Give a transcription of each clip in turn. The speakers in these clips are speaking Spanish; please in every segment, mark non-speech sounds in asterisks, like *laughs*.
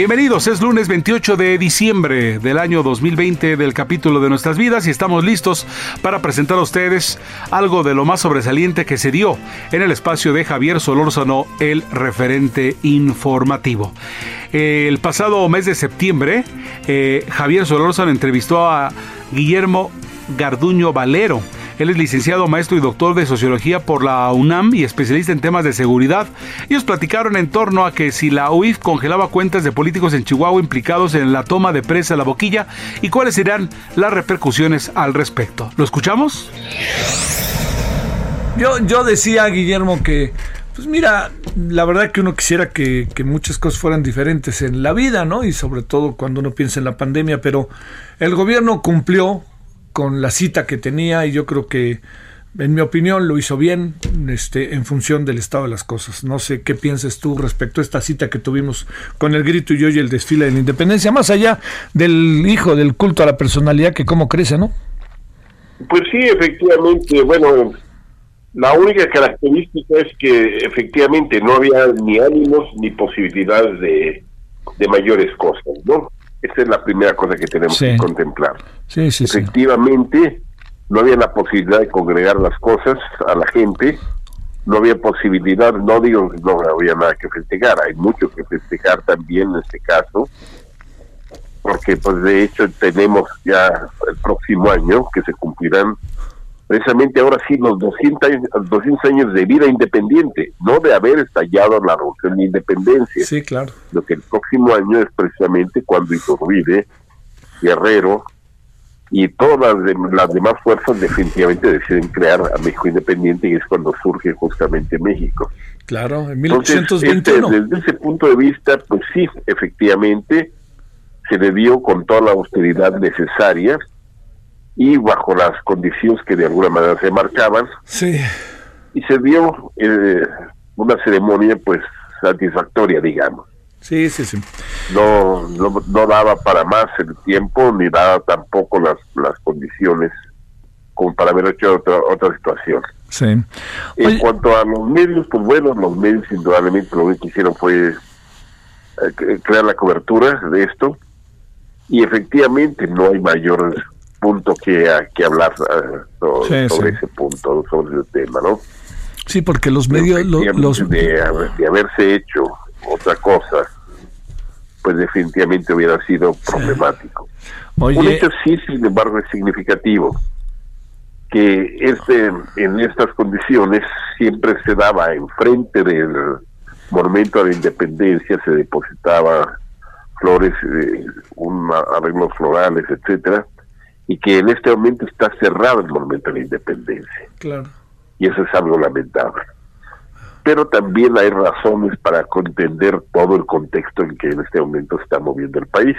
Bienvenidos, es lunes 28 de diciembre del año 2020 del capítulo de nuestras vidas y estamos listos para presentar a ustedes algo de lo más sobresaliente que se dio en el espacio de Javier Solórzano, el referente informativo. El pasado mes de septiembre, eh, Javier Solórzano entrevistó a Guillermo Garduño Valero, él es licenciado, maestro y doctor de sociología por la UNAM y especialista en temas de seguridad. Ellos platicaron en torno a que si la UIF congelaba cuentas de políticos en Chihuahua implicados en la toma de presa la boquilla y cuáles serán las repercusiones al respecto. ¿Lo escuchamos? Yo, yo decía, Guillermo, que pues mira, la verdad que uno quisiera que, que, muchas cosas fueran diferentes en la vida, ¿no? Y sobre todo cuando uno piensa en la pandemia, pero el gobierno cumplió con la cita que tenía y yo creo que en mi opinión lo hizo bien este, en función del estado de las cosas. No sé qué piensas tú respecto a esta cita que tuvimos con el grito y yo y el desfile de la independencia, más allá del hijo del culto a la personalidad que cómo crece, ¿no? Pues sí, efectivamente, bueno, la única característica es que efectivamente no había ni ánimos ni posibilidades de, de mayores cosas, ¿no? Esa es la primera cosa que tenemos Sí. que contemplar. Sí, sí, sí. Efectivamente, no había la posibilidad de congregar las cosas a la gente, no había posibilidad, no digo que no había nada que festejar, hay mucho que festejar también en este caso, porque pues de hecho tenemos ya el próximo año que se cumplirán precisamente ahora sí los 200 años, 200 años de vida independiente, no de haber estallado la revolución de independencia Sí, claro. lo que el próximo año es precisamente cuando Iturbide, Guerrero y todas las, de- las demás fuerzas definitivamente deciden crear a México independiente y es cuando surge justamente México. Claro, en Entonces, 1821. este, desde ese punto de vista, pues sí, efectivamente se le dio con toda la austeridad necesaria y bajo las condiciones que de alguna manera se marcaban Sí, y se dio eh, una ceremonia pues satisfactoria, digamos. sí, sí, sí. no, no, no daba para más el tiempo ni daba tampoco las, las condiciones como para haber hecho otra, otra situación. sí. En cuanto a los medios, pues bueno, los medios indudablemente lo que hicieron fue eh, cre- crear la cobertura de esto y efectivamente no hay mayor punto que, que hablar so- Sí, sobre sí. ese punto, sobre ese tema, ¿no? sí, porque los medios, lo- Efectivamente, los, de, haber- de haberse hecho otra cosa, pues definitivamente hubiera sido problemático. Un oye, hecho sí, sin embargo, es significativo que este en estas condiciones siempre se daba enfrente del monumento a la independencia, se depositaba flores, eh, un arreglos florales, etcétera, y que en este momento está cerrado el monumento a la independencia claro. y eso es algo lamentable. Pero también hay razones para contender todo el contexto en que en este momento se está moviendo el país.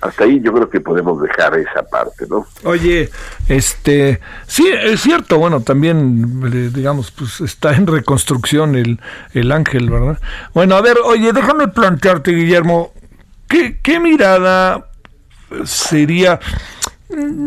Hasta ahí yo creo que podemos dejar esa parte, ¿no? Oye, este, sí, es cierto, bueno, también, eh, digamos, pues está en reconstrucción el, el ángel, ¿verdad? Bueno, a ver, oye, déjame plantearte, Guillermo, ¿qué, qué mirada sería,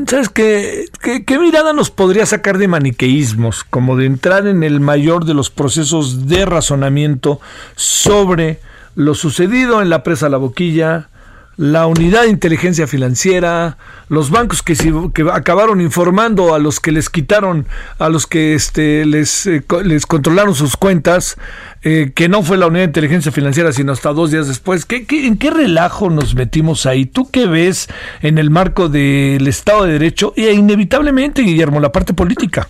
¿sabes qué? ¿Qué mirada nos podría sacar de maniqueísmos, como de entrar en el mayor de los procesos de razonamiento sobre lo sucedido en la presa La Boquilla, la unidad de inteligencia financiera, los bancos que, que acabaron informando a los que les quitaron, a los que este, les, eh, les controlaron sus cuentas, eh, que no fue la unidad de inteligencia financiera, sino hasta dos días después. ¿Qué, qué, en qué relajo nos metimos ahí? ¿Tú qué ves en el marco del Estado de Derecho e inevitablemente, Guillermo, la parte política?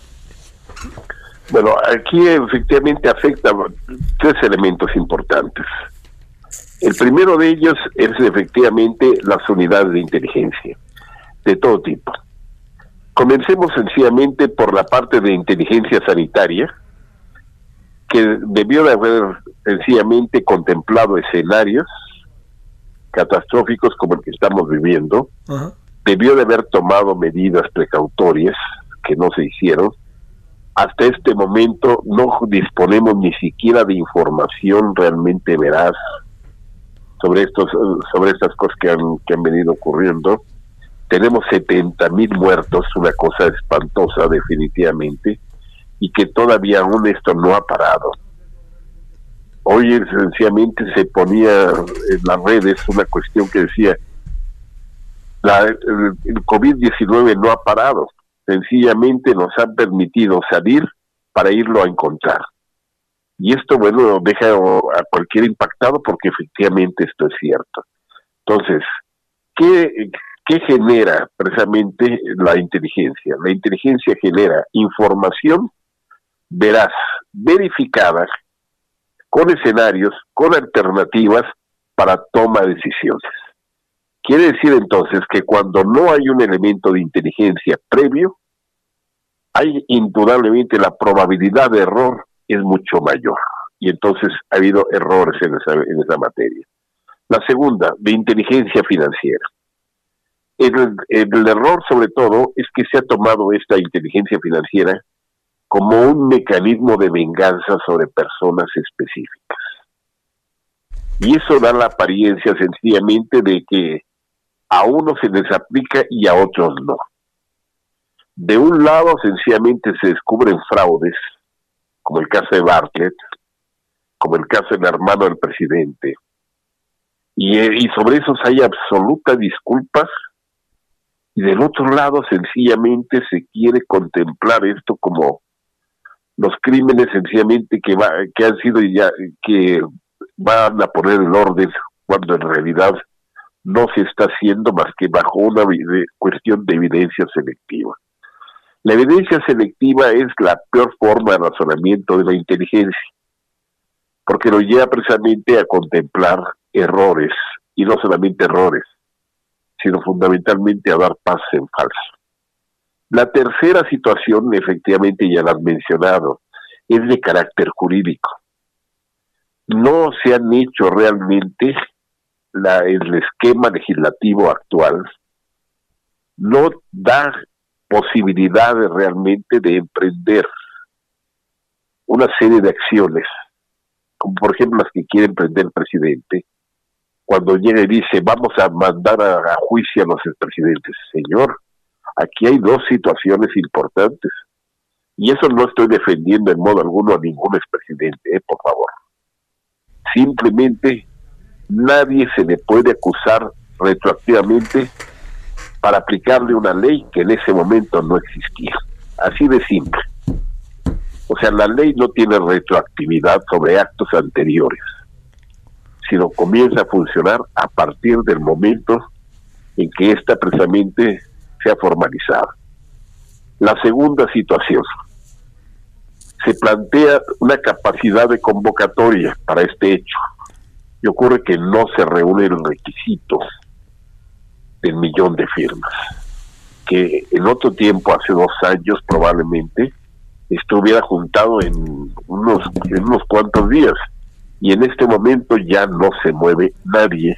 Bueno, aquí efectivamente afecta tres elementos importantes. El primero de ellos es efectivamente las unidades de inteligencia, de todo tipo. Comencemos sencillamente por la parte de inteligencia sanitaria, que debió de haber sencillamente contemplado escenarios catastróficos como el que estamos viviendo, debió de haber tomado medidas precautorias que no se hicieron. Hasta este momento no disponemos ni siquiera de información realmente veraz sobre estos sobre estas cosas que han, que han venido ocurriendo. Tenemos 70 mil muertos, una cosa espantosa definitivamente, y que todavía aún esto no ha parado. Hoy sencillamente se ponía en las redes una cuestión que decía, la, el COVID-19 no ha parado, sencillamente nos han permitido salir para irlo a encontrar. Y esto, bueno, deja a cualquier impactado porque efectivamente esto es cierto. Entonces, ¿qué, ¿qué genera precisamente la inteligencia? La inteligencia genera información veraz, verificada, con escenarios, con alternativas para toma de decisiones. Quiere decir entonces que cuando no hay un elemento de inteligencia previo, hay indudablemente la probabilidad de error es mucho mayor. Y entonces ha habido errores en esa, en esa materia. La segunda, de inteligencia financiera. El, el, error sobre todo es que se ha tomado esta inteligencia financiera como un mecanismo de venganza sobre personas específicas. Y eso da la apariencia sencillamente de que a unos se les aplica y a otros no. De un lado, sencillamente se descubren fraudes, como el caso de Bartlett, como el caso del hermano del presidente, y, y sobre esos hay absolutas disculpas, y del otro lado, sencillamente se quiere contemplar esto como los crímenes sencillamente que va, que han sido ya que van a poner el orden cuando en realidad no se está haciendo más que bajo una cuestión de evidencia selectiva. La evidencia selectiva es la peor forma de razonamiento de la inteligencia, porque lo lleva precisamente a contemplar errores, y no solamente errores, sino fundamentalmente a dar pasos en falso. La tercera situación, efectivamente ya la has mencionado, es de carácter jurídico. No se han hecho realmente la, el esquema legislativo actual, no da posibilidades realmente de emprender una serie de acciones, como por ejemplo las que quiere emprender el presidente, cuando llega y dice vamos a mandar a, juicio a los expresidentes. Señor, Aquí hay dos situaciones importantes. Y eso no estoy defendiendo en modo alguno a ningún expresidente, eh, por favor. Simplemente nadie se le puede acusar retroactivamente para aplicarle una ley que en ese momento no existía. Así de simple. O sea, la ley no tiene retroactividad sobre actos anteriores, sino comienza a funcionar a partir del momento en que ésta precisamente se ha formalizado. La segunda situación, se plantea una capacidad de convocatoria para este hecho y ocurre que no se reúne el requisito del millón de firmas, que en otro tiempo, hace dos años probablemente, estuviera juntado en unos, unos cuantos días y en este momento ya no se mueve nadie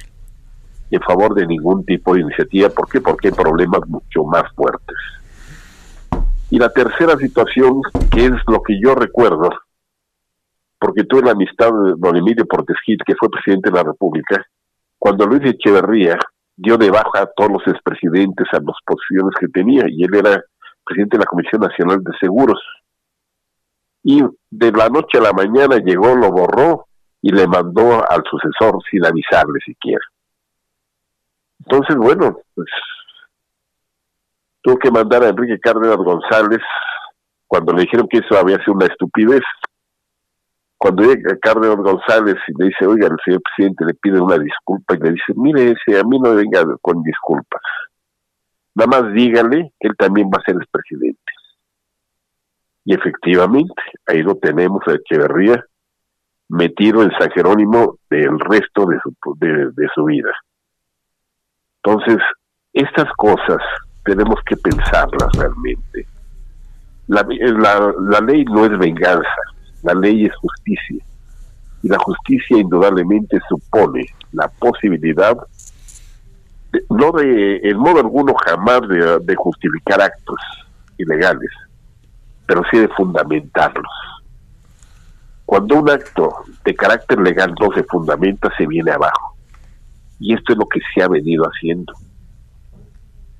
en favor de ningún tipo de iniciativa. ¿Por qué? Porque hay problemas mucho más fuertes. Y la tercera situación, que es lo que yo recuerdo, porque tuve la amistad de don Emilio Portesquit, que fue presidente de la República, cuando Luis Echeverría dio de baja a todos los expresidentes a las posiciones que tenía, y él era presidente de la Comisión Nacional de Seguros. Y de la noche a la mañana llegó, lo borró y le mandó al sucesor sin avisarle siquiera. Entonces, bueno, pues tuvo que mandar a Enrique Cárdenas González cuando le dijeron que eso había sido una estupidez. Cuando llega Cárdenas González y le dice, oiga, el señor presidente le pide una disculpa y le dice, mire, ese, a mí no venga con disculpas. Nada más dígale que él también va a ser el presidente. Y efectivamente, ahí lo tenemos a Echeverría, metido en San Jerónimo del resto de su, de, su vida. Entonces, estas cosas tenemos que pensarlas realmente. La, ley no es venganza, la ley es justicia. Y la justicia indudablemente supone la posibilidad, no de, en modo alguno jamás de, justificar actos ilegales, pero sí de fundamentarlos. Cuando un acto de carácter legal no se fundamenta, se viene abajo. Y esto es lo que se ha venido haciendo.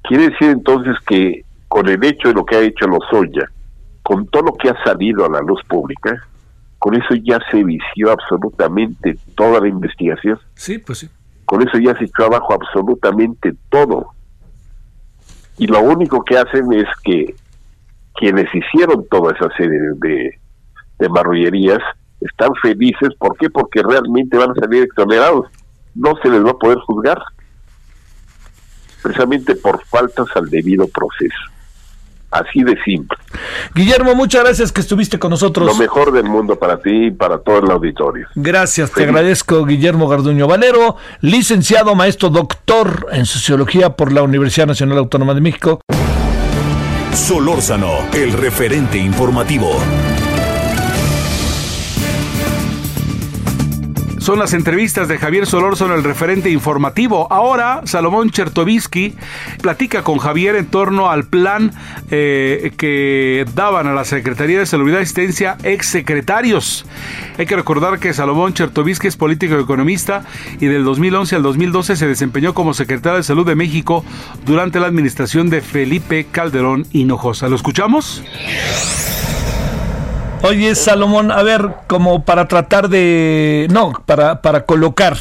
Quiere decir entonces que con el hecho de lo que ha hecho Lozoya, con todo lo que ha salido a la luz pública, con eso ya se vició absolutamente toda la investigación. Sí, pues sí. Con eso ya se echó abajo absolutamente todo. Y lo único que hacen es que quienes hicieron toda esa serie de, de marrullerías están felices. ¿Por qué? Porque realmente van a salir exonerados. No se les va a poder juzgar. Precisamente por faltas al debido proceso. Así de simple. Guillermo, muchas gracias que estuviste con nosotros. Lo mejor del mundo para ti y para todo el auditorio. Gracias, te agradezco, Guillermo Garduño Valero, licenciado, maestro, doctor en sociología por la Universidad Nacional Autónoma de México. Solórzano, el referente informativo. Son las entrevistas de Javier Solórzano, el referente informativo. Ahora, Salomón Chertovisky platica con Javier en torno al plan eh, que daban a la Secretaría de Salud y Asistencia exsecretarios. Hay que recordar que Salomón Chertovisky es político y economista y del 2011 al 2012 se desempeñó como secretario de Salud de México durante la administración de Felipe Calderón Hinojosa. ¿Lo escuchamos? Oye, Salomón, a ver, como para tratar de, no, para, para colocar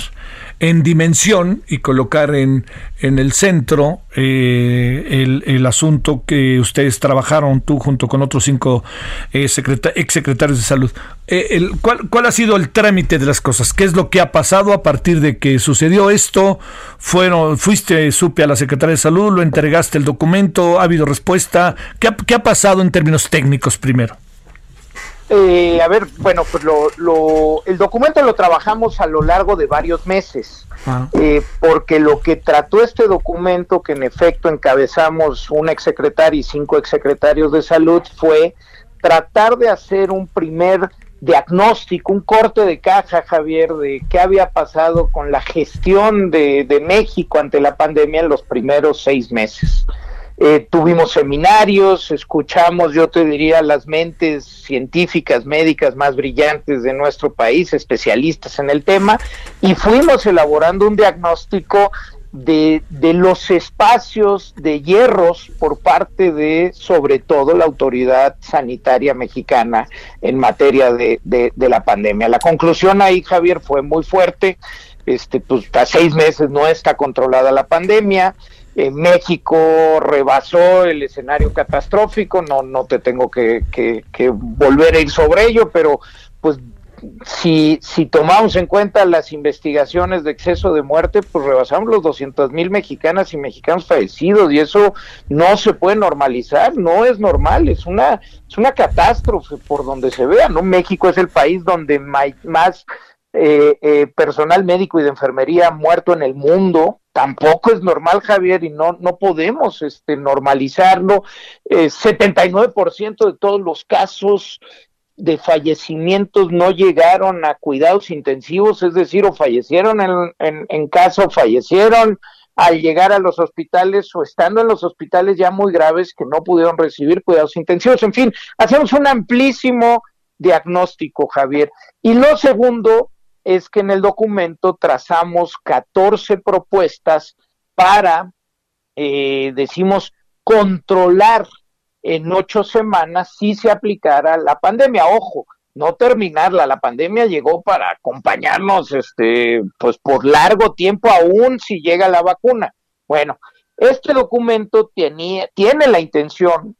en dimensión y colocar en, en el centro eh, el, asunto que ustedes trabajaron, tú junto con otros cinco eh, exsecretarios de salud. Eh, el, ¿cuál, ¿Cuál ha sido el trámite de las cosas? ¿Qué es lo que ha pasado a partir de que sucedió esto? Fueron, fuiste, supe a la Secretaría de Salud, lo entregaste el documento, ha habido respuesta. ¿Qué qué ha pasado en términos técnicos primero? Eh, a ver, bueno, pues lo, el documento lo trabajamos a lo largo de varios meses, ah. eh, porque lo que trató este documento, que en efecto encabezamos un exsecretario y cinco exsecretarios de salud, fue tratar de hacer un primer diagnóstico, un corte de caja, Javier, de qué había pasado con la gestión de, de México ante la pandemia en los primeros seis meses. Eh, tuvimos seminarios, escuchamos, yo te diría, las mentes científicas, médicas más brillantes de nuestro país, especialistas en el tema, y fuimos elaborando un diagnóstico de, de, los espacios de hierros por parte de, sobre todo, la autoridad sanitaria mexicana en materia de, de, de, la pandemia. La conclusión ahí, Javier, fue muy fuerte. Este, pues a seis meses no está controlada la pandemia. México rebasó el escenario catastrófico, no, no te tengo que, volver a ir sobre ello, pero pues si, si tomamos en cuenta las investigaciones de exceso de muerte, pues rebasamos los 200 mil mexicanas y mexicanos fallecidos y eso no se puede normalizar, no es normal, es una, es una catástrofe por donde se vea, ¿no? México es el país donde más eh, eh, personal médico y de enfermería muerto en el mundo, tampoco es normal, Javier, y no, no podemos este, normalizarlo. Eh, 79% de todos los casos de fallecimientos no llegaron a cuidados intensivos, es decir, o fallecieron en, en, en casa, o fallecieron al llegar a los hospitales o estando en los hospitales ya muy graves que no pudieron recibir cuidados intensivos. En fin, hacemos un amplísimo diagnóstico, Javier. Y lo segundo es que en el documento trazamos 14 propuestas para, eh, decimos, controlar en ocho semanas si se aplicara la pandemia. Ojo, no terminarla, la pandemia llegó para acompañarnos, este, pues por largo tiempo aún si llega la vacuna. Bueno, este documento tiene, tiene la intención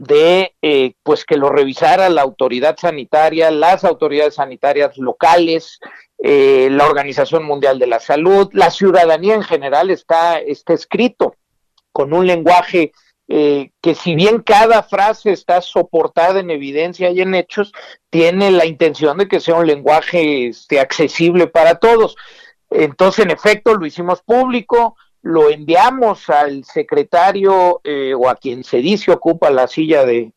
de eh, pues que lo revisara la autoridad sanitaria, las autoridades sanitarias locales, eh, la Organización Mundial de la Salud, la ciudadanía en general está, está escrito con un lenguaje eh, que si bien cada frase está soportada en evidencia y en hechos, tiene la intención de que sea un lenguaje este, accesible para todos. Entonces, en efecto, lo hicimos público, lo enviamos al secretario eh, o a quien se dice ocupa la silla de,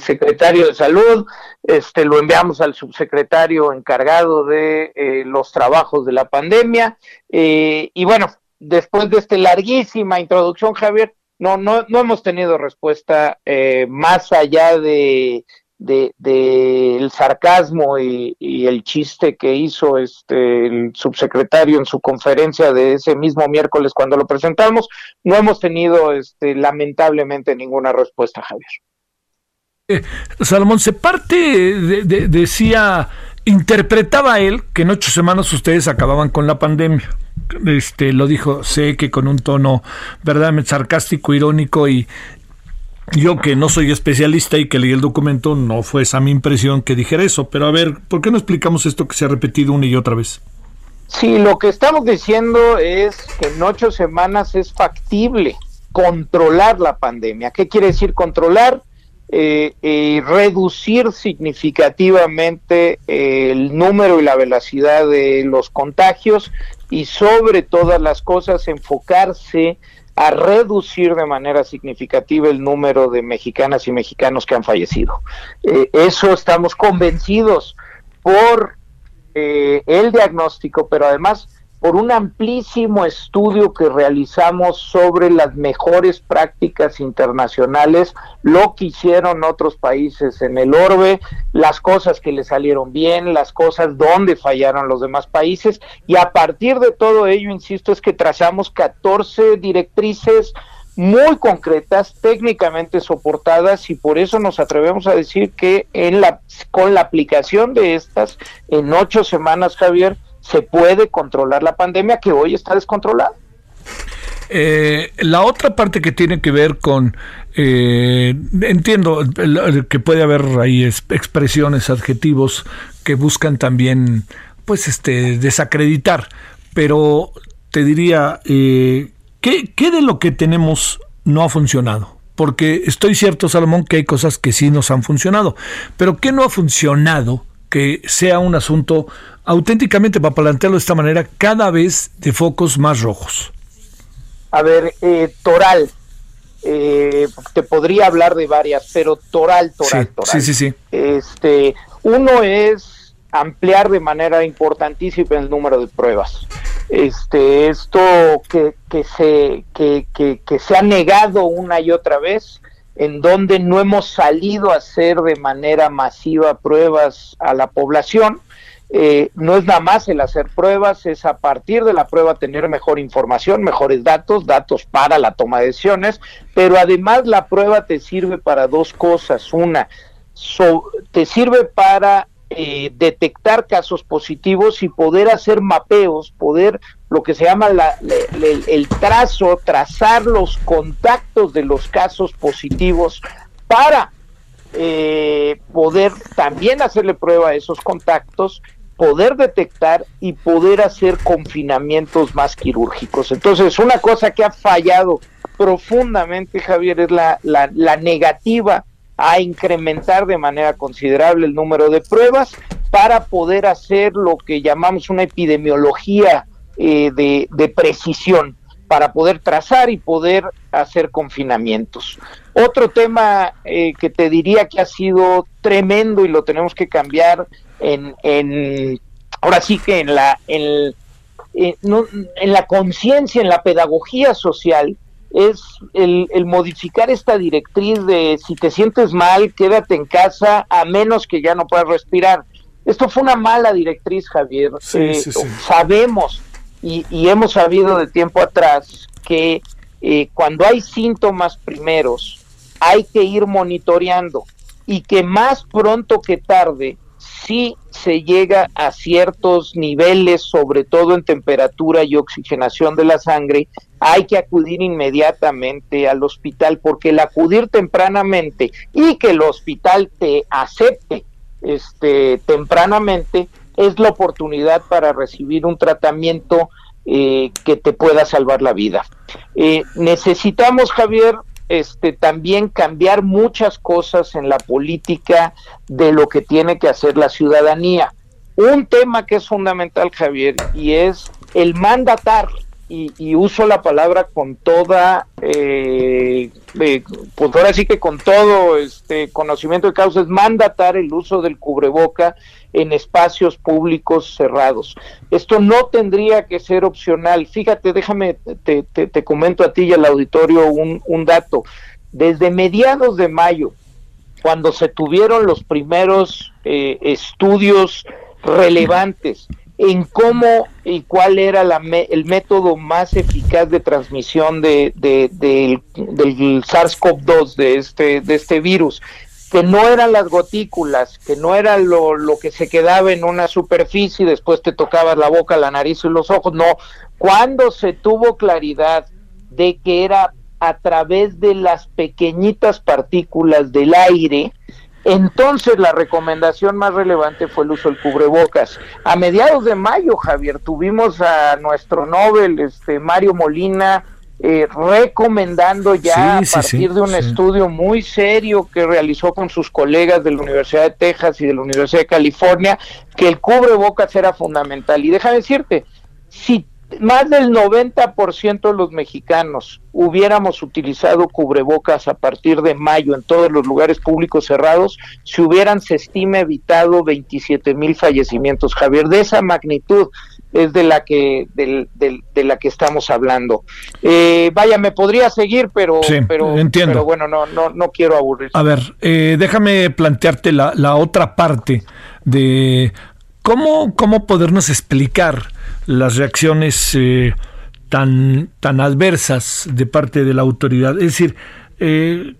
secretario de salud, este, lo enviamos al subsecretario encargado de eh, los trabajos de la pandemia. Y bueno, después de esta larguísima introducción, Javier, no, no, no hemos tenido respuesta eh, más allá de, de, el sarcasmo y, el chiste que hizo este el subsecretario en su conferencia de ese mismo miércoles cuando lo presentamos, no hemos tenido este lamentablemente ninguna respuesta, Javier. Eh, Salomón, se parte, de, decía, interpretaba él que en ocho semanas ustedes acababan con la pandemia este, lo dijo, sé que con un tono verdaderamente sarcástico, irónico y yo que no soy especialista y que leí el documento, no fue esa mi impresión que dijera eso, pero a ver, ¿por qué no explicamos esto que se ha repetido una y otra vez? Sí, lo que estamos diciendo es que en ocho semanas es factible controlar la pandemia. ¿Qué quiere decir controlar? Eh, eh, reducir significativamente el número y la velocidad de los contagios y sobre todas las cosas enfocarse a reducir de manera significativa el número de mexicanas y mexicanos que han fallecido. Eh, eso estamos convencidos por eh, el diagnóstico, pero además por un amplísimo estudio que realizamos sobre las mejores prácticas internacionales, lo que hicieron otros países en el orbe, las cosas que le salieron bien, las cosas donde fallaron los demás países, y a partir de todo ello, insisto, es que trazamos 14 directrices muy concretas, técnicamente soportadas y por eso nos atrevemos a decir que en la con la aplicación de estas en ocho semanas, Javier, se puede controlar la pandemia que hoy está descontrolada. Eh, la otra parte que tiene que ver con, eh, entiendo que puede haber ahí expresiones, adjetivos que buscan también, pues, este, desacreditar, pero te diría, eh, ¿qué, ¿qué de lo que tenemos no ha funcionado? Porque estoy cierto, Salomón, que hay cosas que sí nos han funcionado, pero ¿qué no ha funcionado que sea un asunto auténticamente, para plantearlo de esta manera, cada vez de focos más rojos? A ver, eh, Toral, eh, te podría hablar de varias, pero Toral, Toral, Toral. Sí, sí, sí. Este, uno es ampliar de manera importantísima el número de pruebas. Este, esto que, que se, que, que, que se ha negado una y otra vez, en donde no hemos salido a hacer de manera masiva pruebas a la población. Eh, no es nada más el hacer pruebas, es a partir de la prueba tener mejor información, mejores datos, datos para la toma de decisiones, pero además la prueba te sirve para dos cosas. Una, te sirve para eh, detectar casos positivos y poder hacer mapeos, poder lo que se llama el trazo, trazar los contactos de los casos positivos para eh, poder también hacerle prueba a esos contactos, poder detectar y poder hacer confinamientos más quirúrgicos. Entonces, una cosa que ha fallado profundamente, Javier, es la, la negativa a incrementar de manera considerable el número de pruebas para poder hacer lo que llamamos una epidemiología eh, de, precisión para poder trazar y poder hacer confinamientos. Otro tema eh, que te diría que ha sido tremendo y lo tenemos que cambiar en, en ahora sí que en la en, eh, en la conciencia, en la pedagogía social, es el, el, modificar esta directriz de si te sientes mal, quédate en casa a menos que ya no puedas respirar. Esto fue una mala directriz, Javier. Sabemos y, hemos sabido de tiempo atrás que eh, cuando hay síntomas primeros hay que ir monitoreando y que más pronto que tarde si se llega a ciertos niveles, sobre todo en temperatura y oxigenación de la sangre, hay que acudir inmediatamente al hospital porque el acudir tempranamente y que el hospital te acepte este tempranamente es la oportunidad para recibir un tratamiento eh, que te pueda salvar la vida. Eh, necesitamos, Javier, este, también cambiar muchas cosas en la política de lo que tiene que hacer la ciudadanía. Un tema que es fundamental, Javier, y es el mandatar, y, uso la palabra con toda, eh, eh, pues ahora sí que con todo este conocimiento de causa, es mandatar el uso del cubreboca en espacios públicos cerrados. Esto no tendría que ser opcional. Fíjate, déjame, te, comento a ti y al auditorio un, un dato. Desde mediados de mayo, cuando se tuvieron los primeros eh, estudios relevantes en cómo y cuál era la el método más eficaz de transmisión de, del SARS-CoV-2, de este, de este virus, que no eran las gotículas, que no era lo, lo que se quedaba en una superficie y después te tocabas la boca, la nariz y los ojos, no, cuando se tuvo claridad de que era a través de las pequeñitas partículas del aire, entonces la recomendación más relevante fue el uso del cubrebocas. A mediados de mayo, Javier, tuvimos a nuestro Nobel, este Mario Molina, eh, recomendando ya a partir de un estudio muy serio que realizó con sus colegas de la Universidad de Texas y de la Universidad de California, que el cubrebocas era fundamental. Y déjame decirte, si más del 90% de los mexicanos hubiéramos utilizado cubrebocas a partir de mayo en todos los lugares públicos cerrados, se hubieran, se estima, evitado 27 mil fallecimientos. Javier, de esa magnitud es de la que de, la que estamos hablando. Eh, vaya, me podría seguir, pero, pero, entiendo. pero bueno, no, no, no quiero aburrir. A ver, eh, déjame plantearte la, la otra parte de cómo, cómo podernos explicar las reacciones eh, tan, tan adversas de parte de la autoridad. Es decir, eh,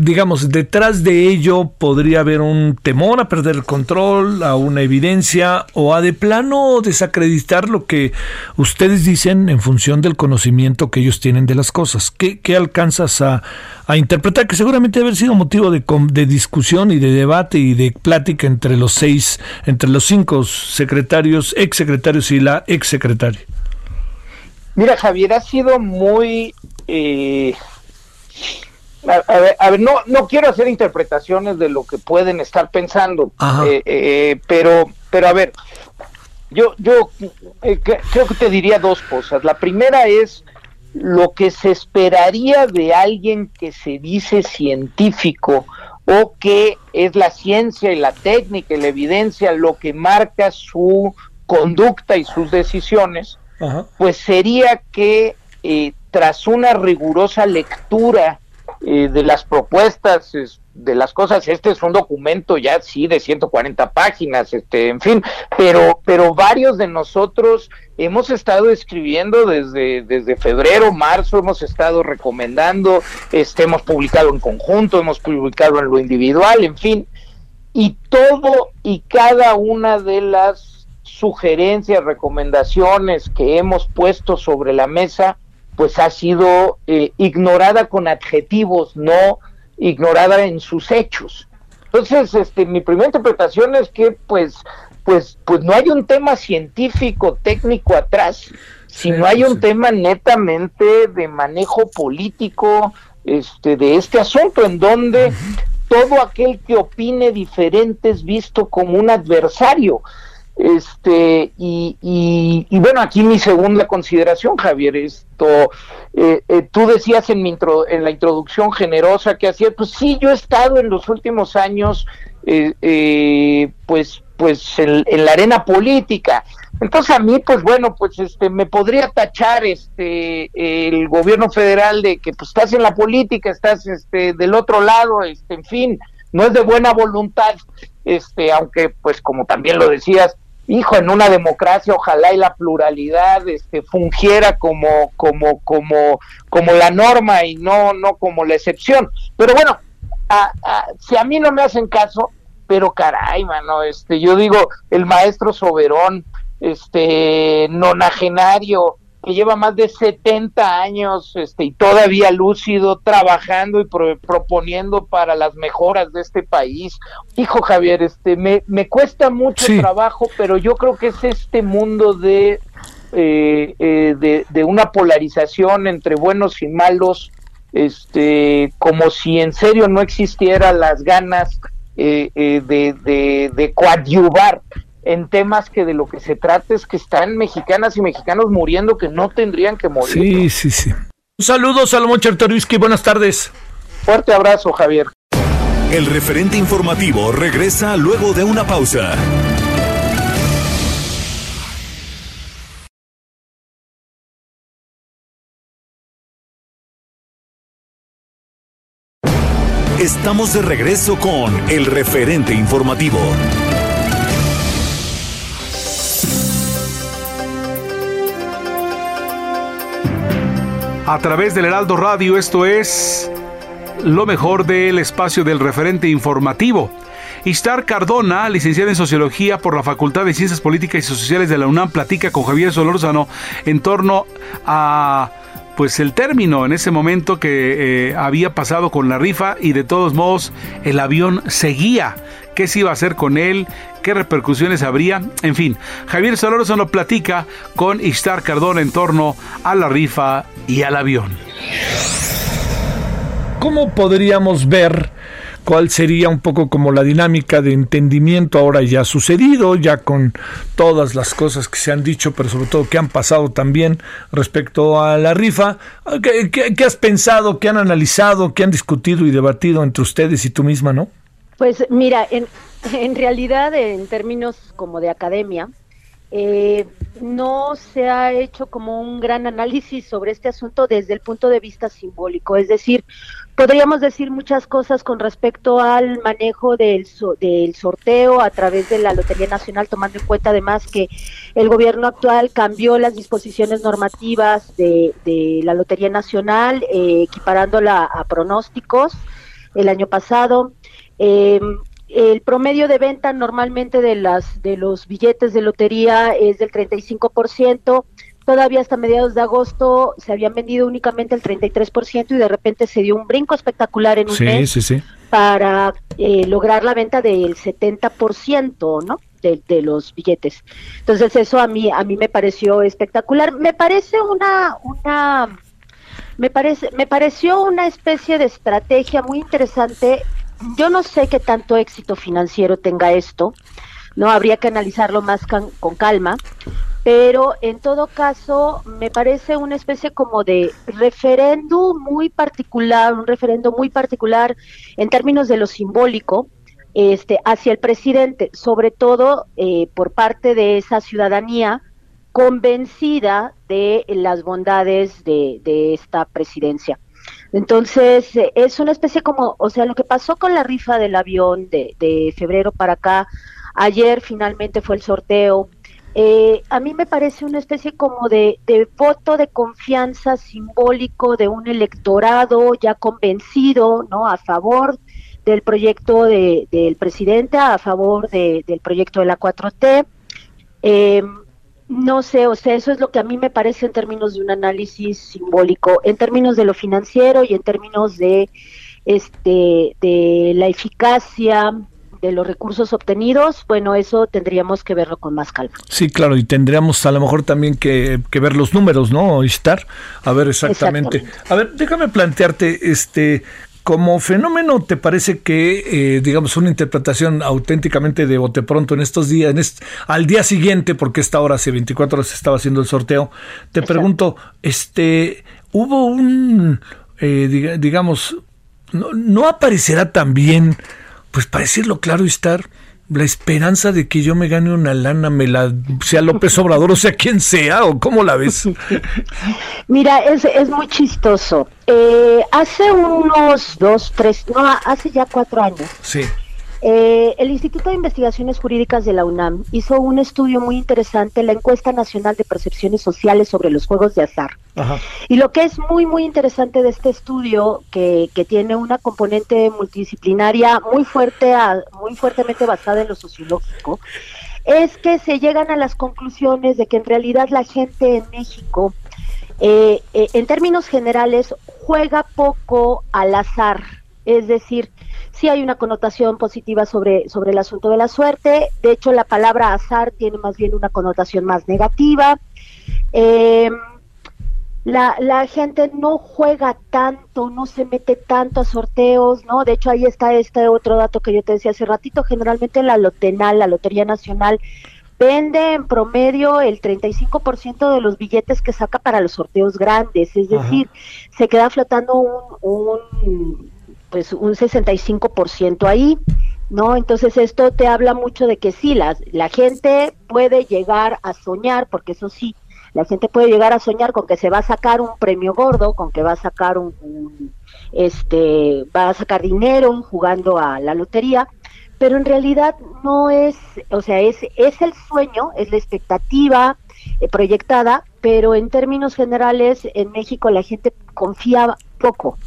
digamos, detrás de ello podría haber un temor a perder el control, a una evidencia o a de plano desacreditar lo que ustedes dicen en función del conocimiento que ellos tienen de las cosas. ¿Qué, alcanzas a, interpretar? Que seguramente debe haber sido motivo de, de discusión y de debate y de plática entre los seis, entre los cinco secretarios, exsecretarios y la exsecretaria. Mira, Javier, ha sido muy... Eh a, ver, no, no quiero hacer interpretaciones de lo que pueden estar pensando, eh, eh, pero, pero a ver, yo, yo eh, creo que te diría dos cosas. La primera es lo que se esperaría de alguien que se dice científico o que es la ciencia y la técnica y la evidencia lo que marca su conducta y sus decisiones, pues sería que tras una rigurosa lectura eh, de las propuestas, de las cosas, este es un documento ya sí de 140 páginas, este, en fin, pero, pero varios de nosotros hemos estado escribiendo desde, desde febrero, marzo, hemos estado recomendando, este, hemos publicado en conjunto, hemos publicado en lo individual, en fin, y todo y cada una de las sugerencias, recomendaciones que hemos puesto sobre la mesa, pues ha sido eh, ignorada con adjetivos, no ignorada en sus hechos. Entonces, este, mi primera interpretación es que, pues, pues, pues no hay un tema científico, técnico atrás, sino hay un tema netamente de manejo político, este, de este asunto, en donde todo aquel que opine diferente es visto como un adversario. Este, y, y, bueno, aquí mi segunda consideración, Javier, esto, eh, eh, tú decías en, mi intro, en la introducción generosa que hacía, pues sí, yo he estado en los últimos años, eh, pues, pues en, la arena política. Entonces a mí, pues bueno, pues este, me podría tachar este, el gobierno federal de que pues estás en la política, estás este, del otro lado, este, en fin, no es de buena voluntad, este, aunque pues como también lo decías, hijo, en una democracia ojalá y la pluralidad este, fungiera como, como, como, como la norma y no, no como la excepción. Pero bueno, si a mí no me hacen caso, pero caray, mano, este, yo digo, el maestro Soberón, este, nonagenario, que lleva más de 70 años este, y todavía lúcido, trabajando y proponiendo para las mejoras de este país. Hijo Javier, este, me, me cuesta mucho trabajo, pero yo creo que es este mundo de, eh, eh, de, de, una polarización entre buenos y malos, este, como si en serio no existiera las ganas eh, eh, de, de, de coadyuvar en temas que de lo que se trata es que están mexicanas y mexicanos muriendo que no tendrían que morir. Sí, sí, sí. Un saludo, Salomón Chertoriski, buenas tardes. Fuerte abrazo, Javier. El referente informativo regresa luego de una pausa. Estamos de regreso con el referente informativo. A través del Heraldo Radio, esto es lo mejor del espacio del referente informativo. Istar Cardona, licenciada en Sociología por la Facultad de Ciencias Políticas y Sociales de la UNAM, platica con Javier Solórzano en torno a pues el término en ese momento que eh, había pasado con la rifa y de todos modos el avión seguía. ¿Qué se iba a hacer con él? ¿Qué repercusiones habría? En fin, Javier Solórzano platica con Istar Cardona en torno a la rifa y al avión. ¿Cómo podríamos ver cuál sería un poco como la dinámica de entendimiento ahora ya sucedido, ya con todas las cosas que se han dicho, pero sobre todo que han pasado también respecto a la rifa. ¿Qué, has pensado, qué han analizado, qué han discutido y debatido entre ustedes y tú misma, no? Pues mira, *laughs* en, realidad en términos como de academia, eh, no se ha hecho como un gran análisis sobre este asunto desde el punto de vista simbólico, es decir, podríamos decir muchas cosas con respecto al manejo del, del sorteo a través de la Lotería Nacional, tomando en cuenta además que el gobierno actual cambió las disposiciones normativas de, la Lotería Nacional, eh, equiparándola a pronósticos el año pasado. Eh, el promedio de venta normalmente de las de los billetes de lotería es del 35%. Todavía hasta mediados de agosto se habían vendido únicamente el 33% y de repente se dio un brinco espectacular en un mes para eh, lograr la venta del 70%, ¿no? De, de, los billetes. Entonces eso a mí a mí me pareció espectacular. Me parece una una me parece me pareció una especie de estrategia muy interesante yo no sé qué tanto éxito financiero tenga esto, no habría que analizarlo más con calma, pero en todo caso me parece una especie como de referéndum muy particular, un referendo muy particular en términos de lo simbólico, este, hacia el presidente, sobre todo eh, por parte de esa ciudadanía convencida de las bondades de esta presidencia. Entonces, eh, es una especie como, o sea, lo que pasó con la rifa del avión de, febrero para acá, ayer finalmente fue el sorteo, eh, a mí me parece una especie como de, voto de confianza simbólico de un electorado ya convencido, ¿no? A favor del proyecto del presidente, a favor del proyecto de la 4T. Eh, no sé, o sea, eso es lo que a mí me parece en términos de un análisis simbólico, en términos de lo financiero y en términos de este de la eficacia de los recursos obtenidos, bueno, eso tendríamos que verlo con más calma. Sí, claro, y tendríamos a lo mejor también que, ver los números, ¿no? Estar, a ver exactamente. A ver, déjame plantearte, este, como fenómeno, ¿te parece que, eh, digamos, una interpretación auténticamente de bote pronto en estos días, en al día siguiente, porque esta hora hace 24 horas estaba haciendo el sorteo, te pregunto, este, hubo un, eh, digamos, no, no aparecerá también, pues para decirlo claro y estar, la esperanza de que yo me gane una lana, me la sea López Obrador o sea quien sea, o cómo la ves? *laughs* Mira, es, es muy chistoso. Eh, hace unos dos, tres, no, hace ya cuatro años. Sí. Eh, el Instituto de Investigaciones Jurídicas de la UNAM hizo un estudio muy interesante, la encuesta nacional de percepciones sociales sobre los juegos de azar. Y lo que es muy, muy interesante de este estudio, que, que tiene una componente multidisciplinaria muy fuerte, muy fuertemente basada en lo sociológico, es que se llegan a las conclusiones de que en realidad la gente en México, eh, eh, en términos generales, juega poco al azar. Es decir, sí hay una connotación positiva sobre, sobre el asunto de la suerte. De hecho, la palabra azar tiene más bien una connotación más negativa. Eh, la, la gente no juega tanto, no se mete tanto a sorteos, ¿no? De hecho, ahí está este otro dato que yo te decía hace ratito, generalmente la Lotenal, la Lotería Nacional, vende en promedio el 35% de los billetes que saca para los sorteos grandes, es decir, se queda flotando un, un pues un 65% ahí. ¿no? Entonces esto te habla mucho de que sí, la, la gente puede llegar a soñar, porque eso sí, la gente puede llegar a soñar con que se va a sacar un premio gordo, con que va a sacar un, este, va a sacar dinero jugando a la lotería, pero en realidad no es, o sea, es, es el sueño, es la expectativa eh, proyectada, pero en términos generales en México la gente confía poco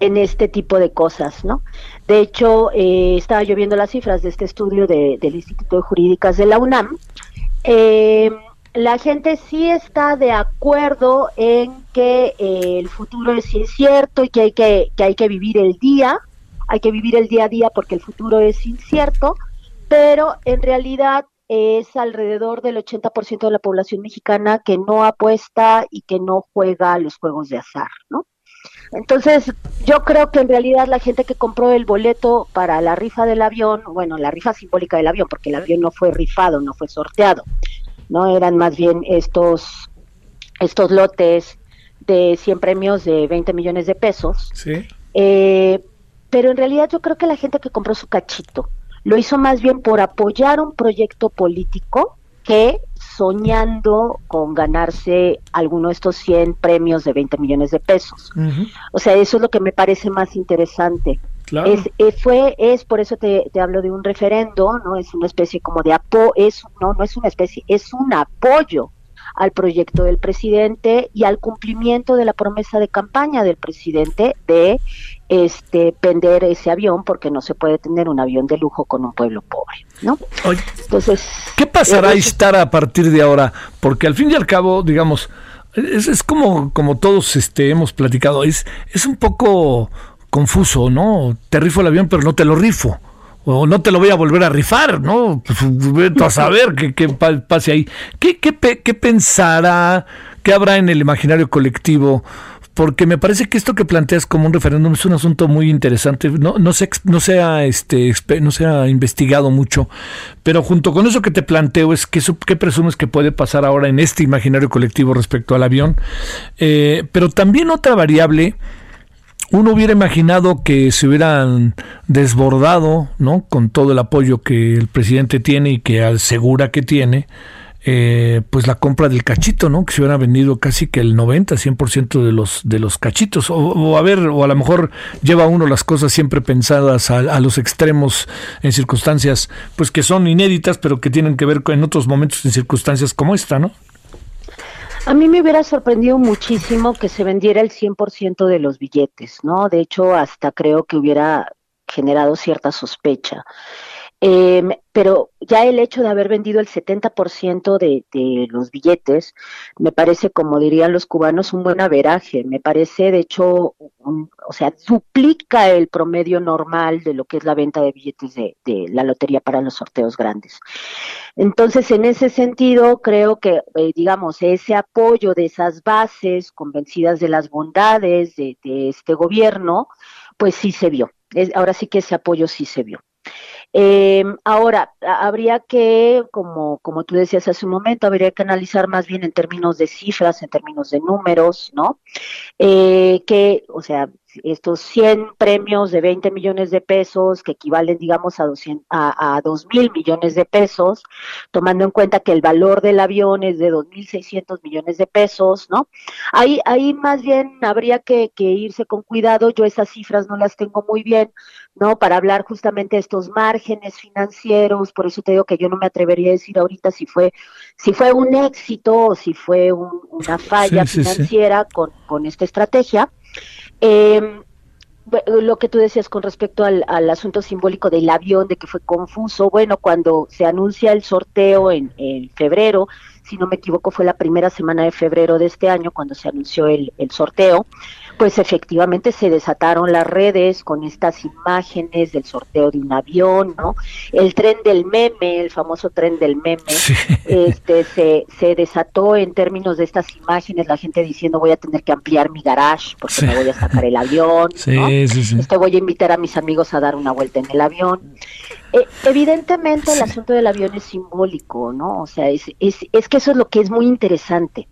en este tipo de cosas, ¿no? De hecho, eh, estaba yo viendo las cifras de este estudio de, del Instituto de Jurídicas de la UNAM. Eh, la gente sí está de acuerdo en que eh, el futuro es incierto y que hay que, que hay que vivir el día, hay que vivir el día a día porque el futuro es incierto, pero en realidad es alrededor del 80% de la población mexicana que no apuesta y que no juega los juegos de azar, ¿no? Entonces, yo creo que en realidad la gente que compró el boleto para la rifa del avión, bueno, la rifa simbólica del avión, porque el avión no fue rifado, no fue sorteado, no eran más bien estos estos lotes de 100 premios de 20 millones de pesos. Sí. Eh, pero en realidad yo creo que la gente que compró su cachito lo hizo más bien por apoyar un proyecto político que soñando con ganarse alguno de estos 100 premios de 20 millones de pesos. O sea, eso es lo que me parece más interesante. Es, eh, fue, es por eso te, te, hablo de un referendo, no es una especie como de apoyo, es, no, no es una especie, es un apoyo al proyecto del presidente y al cumplimiento de la promesa de campaña del presidente de este vender ese avión porque no se puede tener un avión de lujo con un pueblo pobre, ¿no? Entonces, ¿qué pasará a estar a partir de ahora? Porque al fin y al cabo, digamos, es, es como como todos este hemos platicado, es es un poco confuso, ¿no? Te rifo el avión, pero no te lo rifo. O no te lo voy a volver a rifar, ¿no? Pues, a saber qué, qué, pase ahí. ¿Qué, qué, ¿Qué pensará, qué habrá en el imaginario colectivo? Porque me parece que esto que planteas como un referéndum es un asunto muy interesante. No, no, se, no, se ha, este, no se ha investigado mucho, pero junto con eso que te planteo es que, qué presumes que puede pasar ahora en este imaginario colectivo respecto al avión. Eh, pero también otra variable uno hubiera imaginado que se hubieran desbordado, ¿no? Con todo el apoyo que el presidente tiene y que asegura que tiene, eh, pues la compra del cachito, ¿no? Que se hubiera vendido casi que el 90, 100% de los, de los cachitos. O, a ver, o a lo mejor lleva uno las cosas siempre pensadas a, a, los extremos en circunstancias, pues que son inéditas, pero que tienen que ver con en otros momentos en circunstancias como esta, ¿no? A mí me hubiera sorprendido muchísimo que se vendiera el 100% de los billetes, ¿no? De hecho, hasta creo que hubiera generado cierta sospecha. Eh, pero ya el hecho de haber vendido el 70% de, de los billetes me parece, como dirían los cubanos, un buen averaje. Me parece, de hecho, o sea, duplica el promedio normal de lo que es la venta de billetes de, la lotería para los sorteos grandes. Entonces, en ese sentido, creo que, eh, digamos, ese apoyo de esas bases convencidas de las bondades de, este gobierno, pues sí se vio. Ahora sí que ese apoyo sí se vio. Eh, ahora, habría que, como, como tú decías hace un momento, habría que analizar más bien en términos de cifras, en términos de números, ¿no? Eh, que, o sea, estos 100 premios de 20 millones de pesos, que equivalen, digamos, a, 200, a, a 2 mil millones de pesos, tomando en cuenta que el valor del avión es de 2.600 millones de pesos, ¿no? Ahí, ahí más bien habría que, que, irse con cuidado, yo esas cifras no las tengo muy bien, ¿no? Para hablar justamente de estos márgenes financieros, por eso te digo que yo no me atrevería a decir ahorita si fue, si fue un éxito o si fue un, una falla sí, sí, financiera sí. Con, con esta estrategia. Eh, lo que tú decías con respecto al, asunto simbólico del avión, de que fue confuso, bueno, cuando se anuncia el sorteo en, febrero, si no me equivoco fue la primera semana de febrero de este año cuando se anunció el sorteo, pues efectivamente se desataron las redes con estas imágenes del sorteo de un avión, ¿no? El tren del meme, el famoso tren del meme, este se, se desató en términos de estas imágenes, la gente diciendo voy a tener que ampliar mi garage porque me voy a sacar el avión, ¿no? Este, voy a invitar a mis amigos a dar una vuelta en el avión. Eh, evidentemente el asunto del avión es simbólico, ¿no? O sea, es, es, es que eso es lo que es muy interesante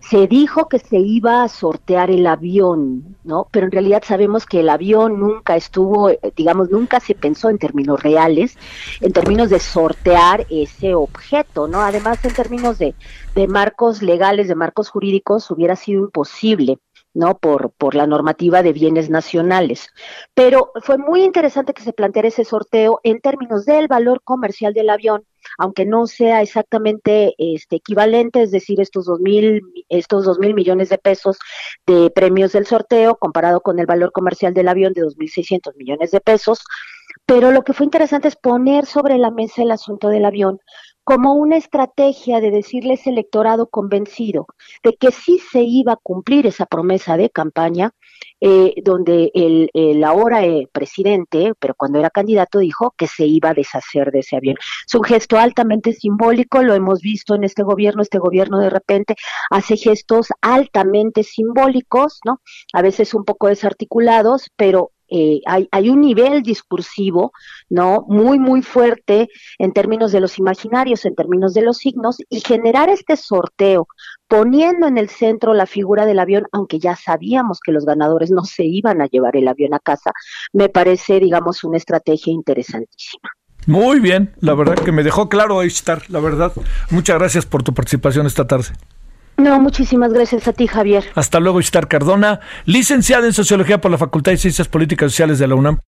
se dijo que se iba a sortear el avión, ¿no? Pero en realidad sabemos que el avión nunca estuvo, eh, digamos, nunca se pensó en términos reales, en términos de sortear ese objeto, ¿no? Además, en términos de, de marcos legales, de marcos jurídicos, hubiera sido imposible. ¿No? Por, por la normativa de bienes nacionales. Pero fue muy interesante que se planteara ese sorteo en términos del valor comercial del avión, aunque no sea exactamente este equivalente, es decir, estos dos mil, estos dos mil millones de pesos de premios del sorteo comparado con el valor comercial del avión de dos mil seiscientos millones de pesos. Pero lo que fue interesante es poner sobre la mesa el asunto del avión como una estrategia de decirle a ese electorado convencido de que sí se iba a cumplir esa promesa de campaña, eh, donde el, el ahora eh, presidente, pero cuando era candidato, dijo que se iba a deshacer de ese avión. Es un gesto altamente simbólico, lo hemos visto en este gobierno, este gobierno de repente hace gestos altamente simbólicos, ¿no? A veces un poco desarticulados, pero eh, hay, hay, un nivel discursivo, ¿no? Muy, muy fuerte en términos de los imaginarios, en términos de los signos, y generar este sorteo, poniendo en el centro la figura del avión, aunque ya sabíamos que los ganadores no se iban a llevar el avión a casa, me parece, digamos, una estrategia interesantísima. Muy bien, la verdad que me dejó claro ahí estar, la verdad. Muchas gracias por tu participación esta tarde. No, muchísimas gracias a ti, Javier. Hasta luego, Istar Cardona, licenciada en Sociología por la Facultad de Ciencias Políticas y Sociales de la UNAM.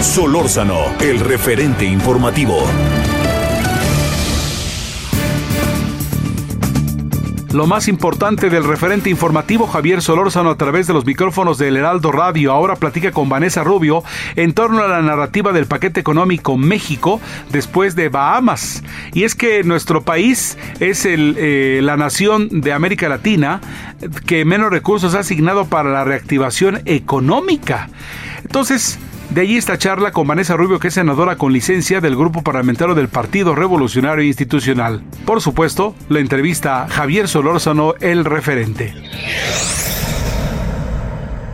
Solórzano, el referente informativo. Lo más importante del referente informativo Javier Solórzano a través de los micrófonos del Heraldo Radio ahora platica con Vanessa Rubio en torno a la narrativa del paquete económico México después de Bahamas. Y es que nuestro país es el, eh, la nación de América Latina que menos recursos ha asignado para la reactivación económica. Entonces, de allí esta charla con Vanessa Rubio, que es senadora con licencia del Grupo Parlamentario del Partido Revolucionario Institucional. Por supuesto, la entrevista a Javier Solórzano, el referente.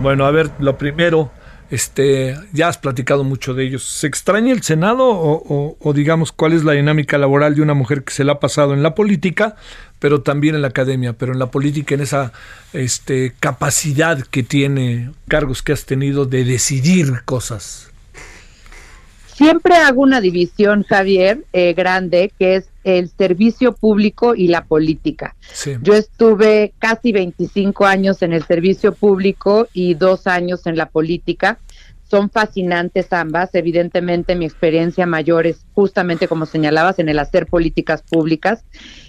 Bueno, a ver, lo primero, este, ya has platicado mucho de ellos. ¿Se extraña el Senado o, o, digamos cuál es la dinámica laboral de una mujer que se la ha pasado en la política, pero también en la academia, pero en la política, en esa este, capacidad que tiene, cargos que has tenido de decidir cosas? Siempre hago una división, Javier, eh, grande, que es el servicio público y la política. Yo estuve casi 25 años en el servicio público y dos años en la política son fascinantes ambas. Evidentemente mi experiencia mayor es justamente como señalabas en el hacer políticas públicas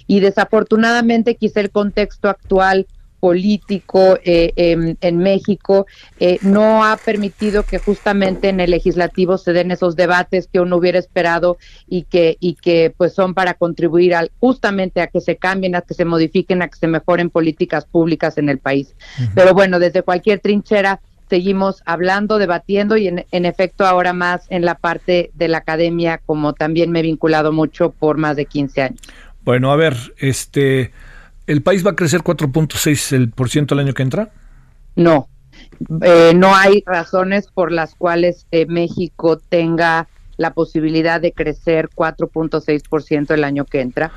y desafortunadamente quizá el contexto actual político eh, en, México eh, no ha permitido que justamente en el legislativo se den esos debates que uno hubiera esperado y que y que pues son para contribuir al, justamente a que se cambien, a que se modifiquen, a que se mejoren políticas públicas en el país. Pero bueno, desde cualquier trinchera seguimos hablando, debatiendo y en, en, efecto ahora más en la parte de la academia, como también me he vinculado mucho por más de 15 años. Bueno, a ver, este, ¿el país va a crecer 4.6% el año que entra? No, eh, no hay razones por las cuales eh, México tenga la posibilidad de crecer 4.6% el año que entra.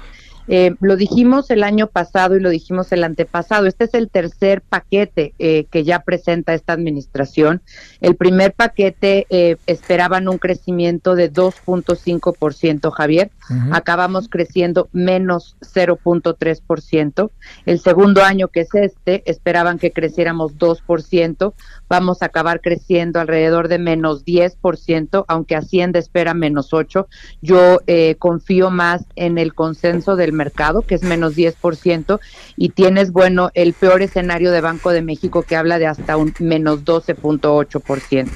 Eh, lo dijimos el año pasado y lo dijimos el antepasado. Este es el tercer paquete eh, que ya presenta esta administración. El primer paquete eh, esperaban un crecimiento de 2.5%, Javier. Acabamos creciendo menos 0.3%. El segundo año que es este, esperaban que creciéramos 2%. Vamos a acabar creciendo alrededor de menos 10%, aunque Hacienda espera menos 8%. Yo confío más en el consenso del mercado, que es menos 10%, y tienes, bueno, el peor escenario de Banco de México que habla de hasta un menos 12.8%.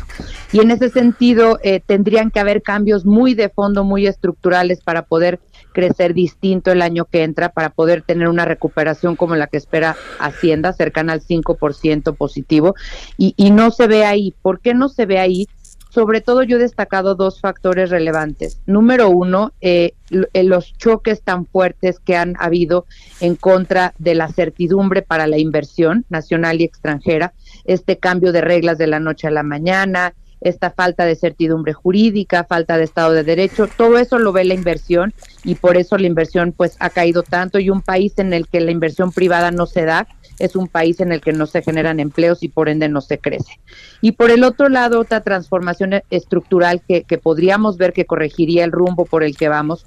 Y en ese sentido, eh, tendrían que haber cambios muy de fondo, muy estructurales para poder crecer distinto el año que entra para poder tener una recuperación como la que espera Hacienda, cercana al 5% positivo, y, y no se ve ahí. ¿Por qué no se ve ahí? Sobre todo yo he destacado dos factores relevantes. Número uno, eh, eh, los choques tan fuertes que han habido en contra de la certidumbre para la inversión nacional y extranjera, este cambio de reglas de la noche a la mañana, esta falta de certidumbre jurídica, falta de Estado de Derecho, todo eso lo ve la inversión y por eso la inversión pues ha caído tanto y un país en el que la inversión privada no se da, es un país en el que no se generan empleos y por ende no se crece. Y por el otro lado, otra transformación estructural que, que podríamos ver que corregiría el rumbo por el que vamos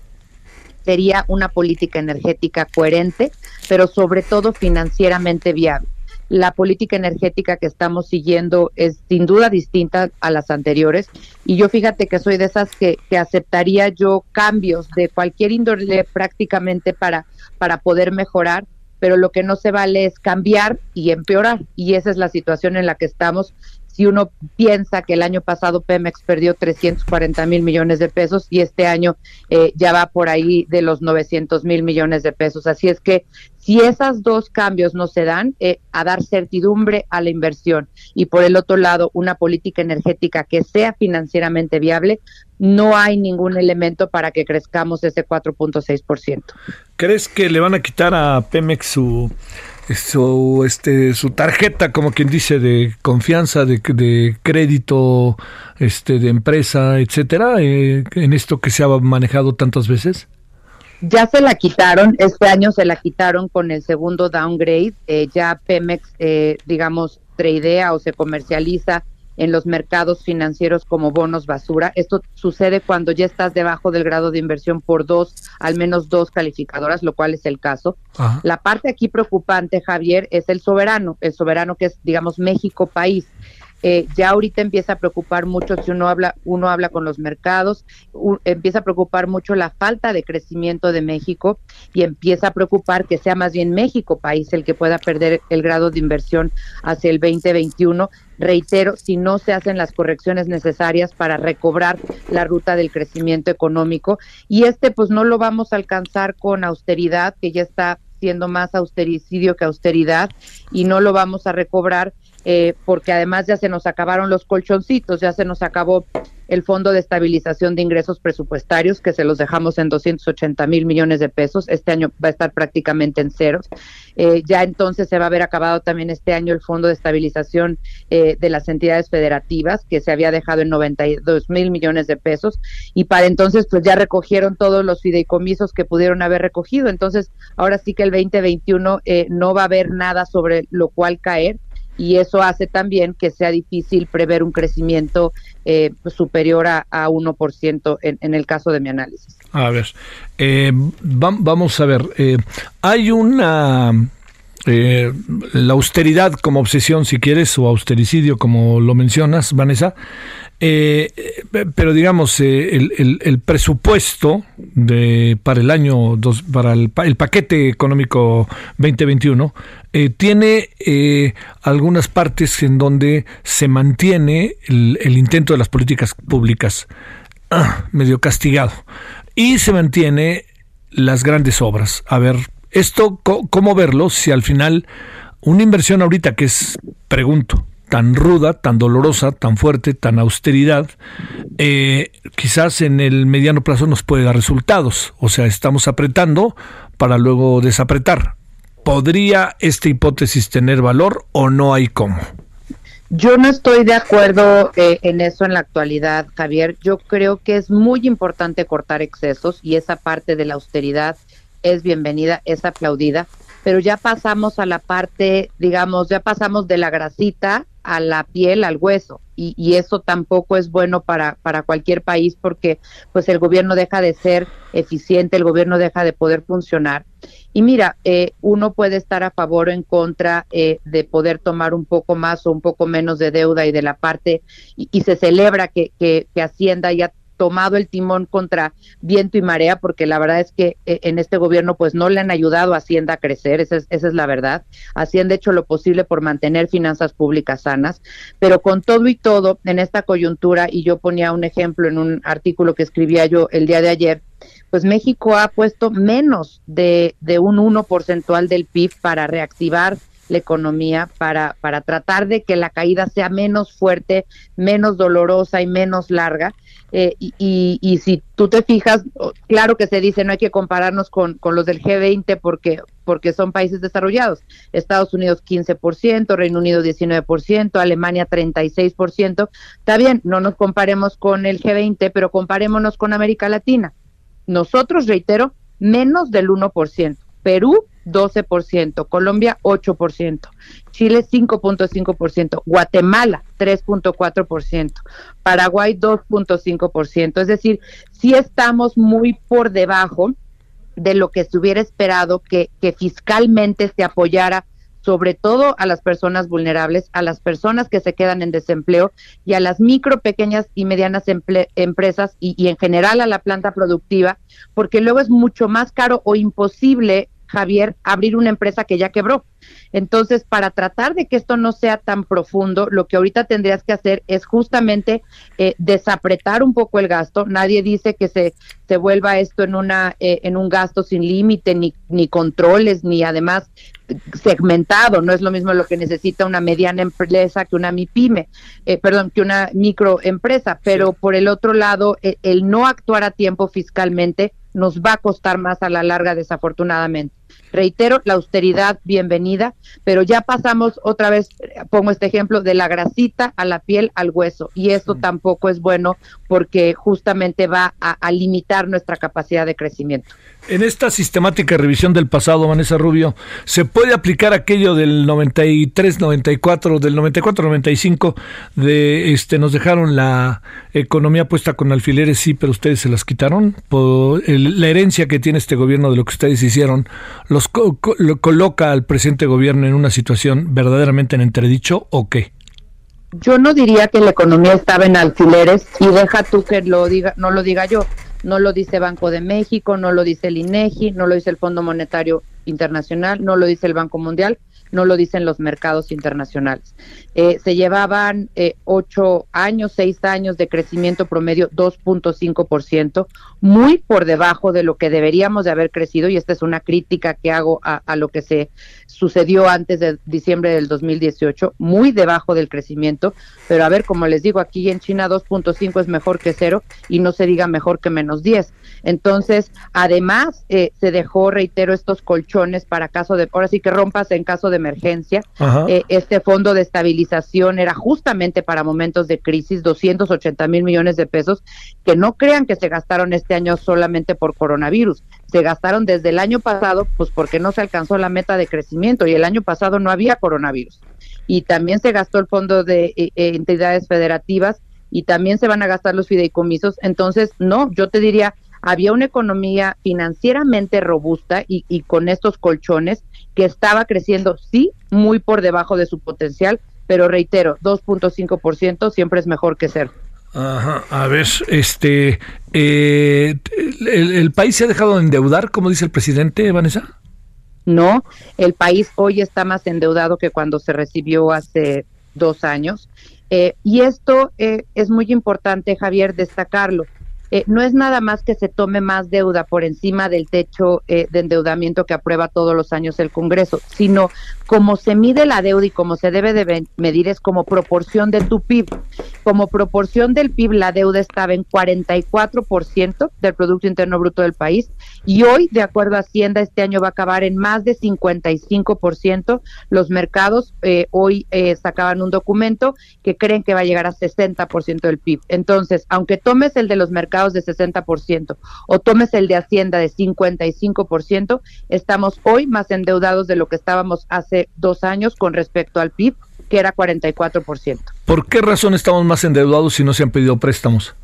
sería una política energética coherente, pero sobre todo financieramente viable. La política energética que estamos siguiendo es sin duda distinta a las anteriores y yo fíjate que soy de esas que, que aceptaría yo cambios de cualquier índole prácticamente para, para poder mejorar, pero lo que no se vale es cambiar y empeorar. Y esa es la situación en la que estamos. Si uno piensa que el año pasado Pemex perdió 340 mil millones de pesos y este año eh, ya va por ahí de los 900 mil millones de pesos. Así es que si esos dos cambios no se dan, eh, a dar certidumbre a la inversión y por el otro lado una política energética que sea financieramente viable, no hay ningún elemento para que crezcamos ese 4.6%. ¿Crees que le van a quitar a Pemex su, su, este, su tarjeta, como quien dice, de confianza, de, de crédito, este, de empresa, etcétera, eh, en esto que se ha manejado tantas veces? Ya se la quitaron, este año se la quitaron con el segundo downgrade, eh, ya Pemex, eh, digamos, tradea o se comercializa en los mercados financieros como bonos basura. Esto sucede cuando ya estás debajo del grado de inversión por dos, al menos dos calificadoras, lo cual es el caso. La parte aquí preocupante, Javier, es el soberano, el soberano que es, digamos, México país. Eh, ya ahorita empieza a preocupar mucho si uno habla, uno habla con los mercados, empieza a preocupar mucho la falta de crecimiento de México y empieza a preocupar que sea más bien México país el que pueda perder el grado de inversión hacia el 2021 reitero, si no se hacen las correcciones necesarias para recobrar la ruta del crecimiento económico. Y este pues no lo vamos a alcanzar con austeridad, que ya está siendo más austericidio que austeridad, y no lo vamos a recobrar eh, porque además ya se nos acabaron los colchoncitos, ya se nos acabó el Fondo de Estabilización de Ingresos Presupuestarios, que se los dejamos en 280 mil millones de pesos. Este año va a estar prácticamente en ceros. Eh, ya entonces se va a haber acabado también este año el Fondo de Estabilización eh, de las entidades federativas, que se había dejado en 92 mil millones de pesos. Y para entonces, pues ya recogieron todos los fideicomisos que pudieron haber recogido. Entonces, ahora sí que el 2021 no va a haber nada sobre lo cual caer y eso hace también que sea difícil prever un crecimiento eh, superior a, a 1% en, en, el caso de mi análisis. A ver, eh, vamos a ver, eh, hay una... Eh, la austeridad como obsesión, si quieres, o austericidio, como lo mencionas, Vanessa, eh, pero digamos, eh, el, el, presupuesto de, para el año, dos, para el, el, paquete económico 2021, eh, tiene eh, algunas partes en donde se mantiene el, el intento de las políticas públicas ah, medio castigado y se mantiene las grandes obras. A ver, esto, ¿cómo verlo si al final una inversión ahorita que es, pregunto, tan ruda, tan dolorosa, tan fuerte, tan austeridad, eh, quizás en el mediano plazo nos puede dar resultados. O sea, estamos apretando para luego desapretar. ¿Podría esta hipótesis tener valor o no hay cómo? Yo no estoy de acuerdo eh, en eso en la actualidad, Javier. Yo creo que es muy importante cortar excesos y esa parte de la austeridad es bienvenida, es aplaudida, pero ya pasamos a la parte, digamos, ya pasamos de la grasita a la piel, al hueso, y, y, eso tampoco es bueno para, para cualquier país porque pues el gobierno deja de ser eficiente, el gobierno deja de poder funcionar. Y mira, eh, uno puede estar a favor o en contra eh, de poder tomar un poco más o un poco menos de deuda y de la parte, y, y se celebra que, que, que Hacienda ya tomado el timón contra viento y marea, porque la verdad es que eh, en este gobierno pues no le han ayudado a Hacienda a crecer, esa es, esa es la verdad. Hacienda ha hecho lo posible por mantener finanzas públicas sanas, pero con todo y todo, en esta coyuntura, y yo ponía un ejemplo en un artículo que escribía yo el día de ayer, pues México ha puesto menos de, de un 1 porcentual del PIB para reactivar la economía para, para tratar de que la caída sea menos fuerte, menos dolorosa y menos larga. Eh, y, y, si tú te fijas, claro que se dice no hay que compararnos con, con los del G20 porque, porque son países desarrollados. Estados Unidos 15%, Reino Unido 19%, Alemania 36%. Está bien, no nos comparemos con el G20, pero comparémonos con América Latina. Nosotros, reitero, menos del 1%. Perú 12%, Colombia 8%, Chile 5.5%, Guatemala 3.4%, Paraguay 2.5%. Es decir, sí estamos muy por debajo de lo que se hubiera esperado que, que fiscalmente se apoyara sobre todo a las personas vulnerables, a las personas que se quedan en desempleo y a las micro, pequeñas y medianas empresas y, y, en general a la planta productiva, porque luego es mucho más caro o imposible Javier, abrir una empresa que ya quebró. Entonces, para tratar de que esto no sea tan profundo, lo que ahorita tendrías que hacer es justamente eh, desapretar un poco el gasto. Nadie dice que se, se vuelva esto en, una, eh, en un gasto sin límite, ni, ni controles, ni además segmentado. No es lo mismo lo que necesita una mediana empresa que una MIPYME, eh, perdón, que una microempresa. Pero por el otro lado, el no actuar a tiempo fiscalmente nos va a costar más a la larga, desafortunadamente. Reitero, la austeridad, bienvenida, pero ya pasamos otra vez, pongo este ejemplo, de la grasita a la piel al hueso, y esto tampoco es bueno porque justamente va a, limitar nuestra capacidad de crecimiento. En esta sistemática revisión del pasado, Vanessa Rubio, ¿se puede aplicar aquello del 93, 94, del 94, 95, de este, nos dejaron la economía puesta con alfileres, sí, pero ustedes se las quitaron? La herencia que tiene este gobierno de lo que ustedes hicieron, los lo coloca al presente gobierno en una situación verdaderamente en entredicho o qué? Yo no diría que la economía estaba en alfileres y deja tú que lo diga, no lo diga yo. No lo dice Banco de México, no lo dice el INEGI, no lo dice el Fondo Monetario Internacional, no lo dice el Banco Mundial no lo dicen los mercados internacionales. Eh, se llevaban eh, ocho años, seis años de crecimiento promedio 2.5%, muy por debajo de lo que deberíamos de haber crecido, y esta es una crítica que hago a, a lo que se sucedió antes de diciembre del 2018, muy debajo del crecimiento, pero a ver, como les digo, aquí en China 2.5 es mejor que cero y no se diga mejor que menos 10. Entonces, además, eh, se dejó, reitero, estos colchones para caso de, ahora sí que rompas en caso de emergencia. Eh, este fondo de estabilización era justamente para momentos de crisis, 280 mil millones de pesos, que no crean que se gastaron este año solamente por coronavirus, se gastaron desde el año pasado, pues porque no se alcanzó la meta de crecimiento y el año pasado no había coronavirus. Y también se gastó el fondo de eh, entidades federativas y también se van a gastar los fideicomisos. Entonces, no, yo te diría, había una economía financieramente robusta y, y con estos colchones que estaba creciendo, sí, muy por debajo de su potencial, pero reitero, 2.5% siempre es mejor que cero. Ajá, a ver, este, eh, el, país se ha dejado de endeudar, como dice el presidente, Vanessa? No, el país hoy está más endeudado que cuando se recibió hace dos años. Eh, y esto eh, es muy importante, Javier, destacarlo. Eh, no es nada más que se tome más deuda por encima del techo eh, de endeudamiento que aprueba todos los años el Congreso, sino como se mide la deuda y como se debe de medir es como proporción de tu PIB. Como proporción del PIB, la deuda estaba en 44% del Producto Interno Bruto del país y hoy, de acuerdo a Hacienda, este año va a acabar en más de 55%. Los mercados eh, hoy sacaban un documento que creen que va a llegar a 60% del PIB. Entonces, aunque tomes el de los mercados, de 60% o tomes el de Hacienda de 55%, estamos hoy más endeudados de lo que estábamos hace dos años con respecto al PIB, que era 44%. ¿Por qué razón estamos más endeudados si no se han pedido préstamos?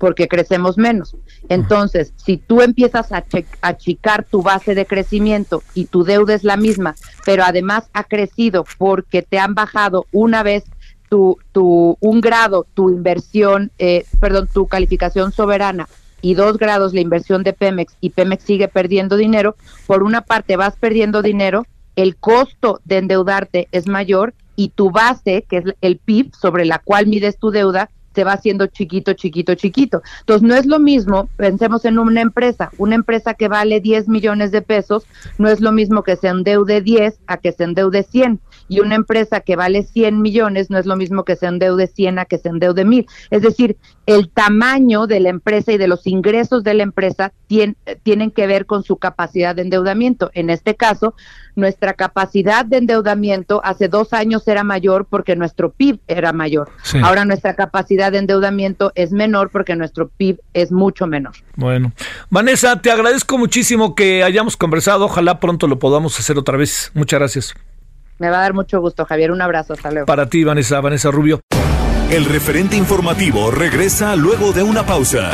porque crecemos menos. Entonces, si tú empiezas a achicar tu base de crecimiento y tu deuda es la misma, pero además ha crecido porque te han bajado una vez tu, tu un grado, tu inversión, eh, perdón, tu calificación soberana y dos grados la inversión de Pemex y Pemex sigue perdiendo dinero, por una parte vas perdiendo dinero, el costo de endeudarte es mayor y tu base, que es el PIB sobre la cual mides tu deuda, se va haciendo chiquito, chiquito, chiquito. Entonces, no es lo mismo, pensemos en una empresa, una empresa que vale 10 millones de pesos, no es lo mismo que se endeude 10 a que se endeude 100 y una empresa que vale 100 millones no es lo mismo que se endeude 100 a que se endeude 1000. Es decir, el tamaño de la empresa y de los ingresos de la empresa tienen que ver con su capacidad de endeudamiento. En este caso, nuestra capacidad de endeudamiento hace dos años era mayor porque nuestro PIB era mayor. Ahora nuestra capacidad de endeudamiento es menor porque nuestro PIB es mucho menor. Bueno, Vanessa, te agradezco muchísimo que hayamos conversado. Ojalá pronto lo podamos hacer otra vez. Muchas gracias. Me va a dar mucho gusto, Javier. Un abrazo. Hasta luego. Para ti, Vanessa, Vanessa Rubio. El referente informativo regresa luego de una pausa.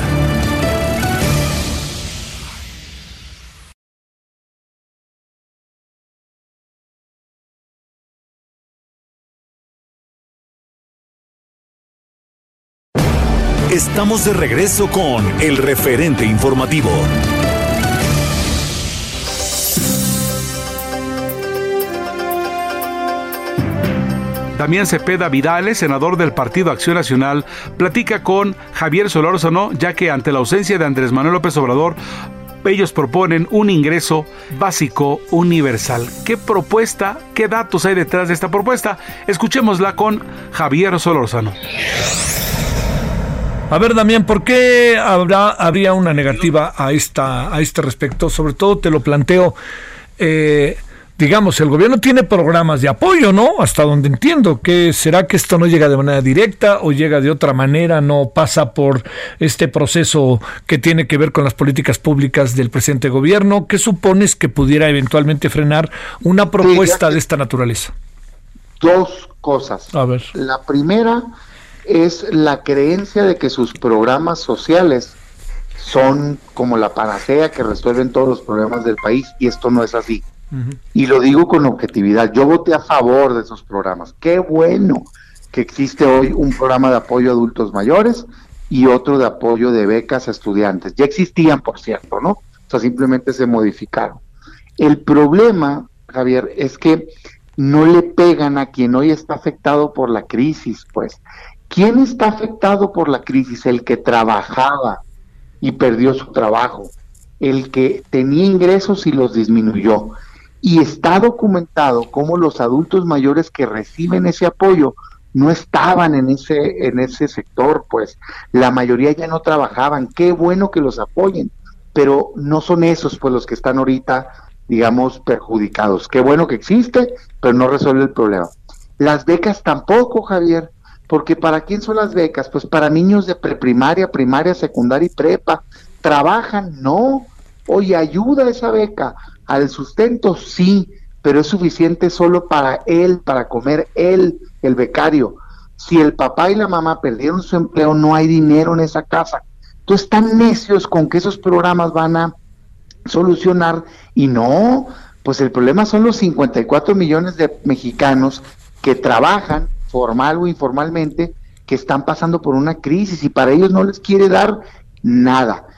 Estamos de regreso con el referente informativo. Damián Cepeda Vidales, senador del Partido Acción Nacional, platica con Javier Solórzano, ya que ante la ausencia de Andrés Manuel López Obrador, ellos proponen un ingreso básico universal. ¿Qué propuesta, qué datos hay detrás de esta propuesta? Escuchémosla con Javier Solórzano. A ver, Damián, ¿por qué habrá, habría una negativa a, esta, a este respecto? Sobre todo te lo planteo. Eh, digamos, el gobierno tiene programas de apoyo, ¿no? Hasta donde entiendo, que será que esto no llega de manera directa o llega de otra manera, no pasa por este proceso que tiene que ver con las políticas públicas del presente gobierno. ¿Qué supones que pudiera eventualmente frenar una propuesta de esta naturaleza? Dos cosas. A ver. La primera es la creencia de que sus programas sociales son como la panacea que resuelven todos los problemas del país y esto no es así. Y lo digo con objetividad, yo voté a favor de esos programas. Qué bueno que existe hoy un programa de apoyo a adultos mayores y otro de apoyo de becas a estudiantes. Ya existían, por cierto, ¿no? O sea, simplemente se modificaron. El problema, Javier, es que no le pegan a quien hoy está afectado por la crisis, pues. ¿Quién está afectado por la crisis? El que trabajaba y perdió su trabajo, el que tenía ingresos y los disminuyó, y está documentado cómo los adultos mayores que reciben ese apoyo no estaban en ese en ese sector, pues la mayoría ya no trabajaban. Qué bueno que los apoyen, pero no son esos pues los que están ahorita, digamos, perjudicados. Qué bueno que existe, pero no resuelve el problema. Las becas tampoco, Javier, porque ¿para quién son las becas? Pues para niños de preprimaria, primaria, secundaria y prepa. ¿Trabajan? No. Oye, ayuda esa beca al sustento, sí, pero es suficiente solo para él, para comer él, el becario. Si el papá y la mamá perdieron su empleo, no hay dinero en esa casa. Entonces están necios con que esos programas van a solucionar y no, pues el problema son los 54 millones de mexicanos que trabajan formal o informalmente que están pasando por una crisis y para ellos no les quiere dar nada.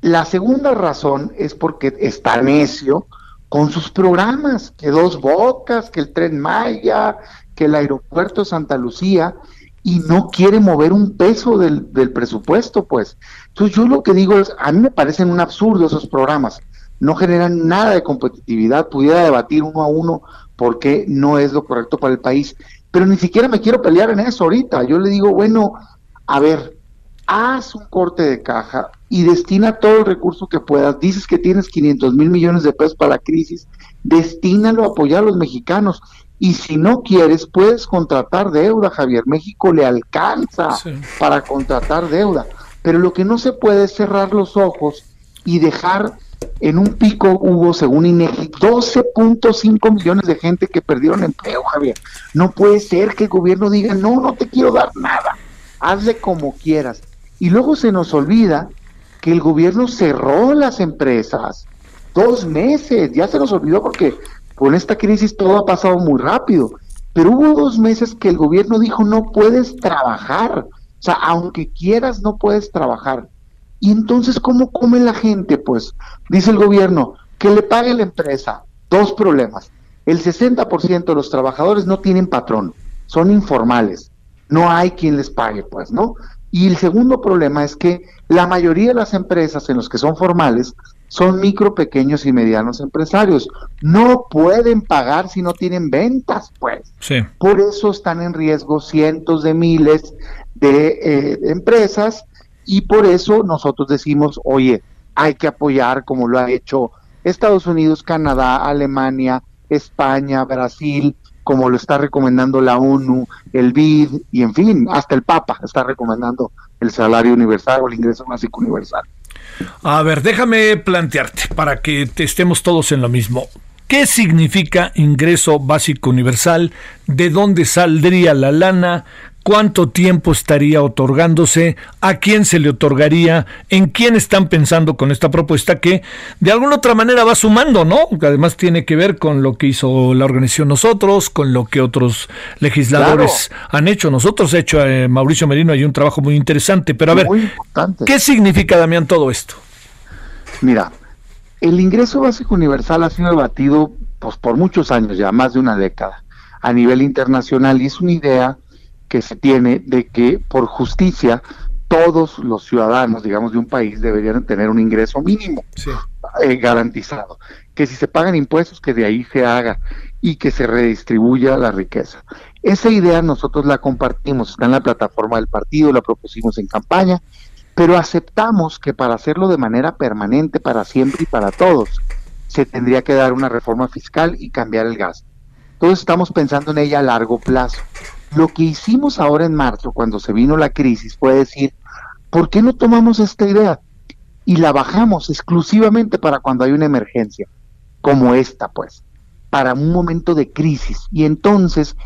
La segunda razón es porque está necio con sus programas, que Dos Bocas, que el Tren Maya, que el Aeropuerto Santa Lucía, y no quiere mover un peso del, del presupuesto, pues. Entonces yo lo que digo es, a mí me parecen un absurdo esos programas, no generan nada de competitividad, pudiera debatir uno a uno por qué no es lo correcto para el país, pero ni siquiera me quiero pelear en eso ahorita, yo le digo, bueno, a ver, haz un corte de caja y destina todo el recurso que puedas. Dices que tienes 500 mil millones de pesos para la crisis, destínalo a apoyar a los mexicanos. Y si no quieres, puedes contratar deuda, Javier. México le alcanza para contratar deuda. Pero lo que no se puede es cerrar los ojos y dejar en un pico hubo, según INEGI, 12.5 millones de gente que perdieron empleo, Javier. No puede ser que el gobierno diga, no, no te quiero dar nada, hazle como quieras. Y luego se nos olvida que el gobierno cerró las empresas. Dos meses, ya se nos olvidó porque con esta crisis todo ha pasado muy rápido. Pero hubo dos meses que el gobierno dijo no puedes trabajar, o sea, aunque quieras no puedes trabajar. Y entonces, ¿cómo come la gente? Pues dice el gobierno que le pague la empresa. Dos problemas. El 60% de los trabajadores no tienen patrón, son informales. No hay quien les pague, pues, ¿no? Y el segundo problema es que la mayoría de las empresas en los que son formales son micro, pequeños y medianos empresarios. No pueden pagar si no tienen ventas, pues. Por eso están en riesgo cientos de miles de eh, empresas y por eso nosotros decimos, oye, hay que apoyar como lo ha hecho Estados Unidos, Canadá, Alemania, España, Brasil, como lo está recomendando la ONU, el BID y en fin, hasta el Papa está recomendando el salario universal o el ingreso básico universal. A ver, déjame plantearte para que estemos todos en lo mismo. ¿Qué significa ingreso básico universal? ¿De dónde saldría la lana? Cuánto tiempo estaría otorgándose, a quién se le otorgaría, en quién están pensando con esta propuesta que de alguna otra manera va sumando, ¿no? Además tiene que ver con lo que hizo la organización nosotros, con lo que otros legisladores han hecho. Nosotros ha hecho eh, Mauricio Merino hay un trabajo muy interesante, pero a ver, ¿qué significa, Damián, todo esto? Mira, el ingreso básico universal ha sido debatido pues, por muchos años, ya más de una década, a nivel internacional, y es una idea que se tiene de que por justicia todos los ciudadanos, digamos, de un país deberían tener un ingreso mínimo eh, garantizado, que si se pagan impuestos, que de ahí se haga y que se redistribuya la riqueza. Esa idea nosotros la compartimos, está en la plataforma del partido, la propusimos en campaña, pero aceptamos que para hacerlo de manera permanente, para siempre y para todos, se tendría que dar una reforma fiscal y cambiar el gasto. Todos estamos pensando en ella a largo plazo. Lo que hicimos ahora en marzo, cuando se vino la crisis, fue decir, ¿por qué no tomamos esta idea y la bajamos exclusivamente para cuando hay una emergencia, como esta, pues, para un momento de crisis? Y entonces,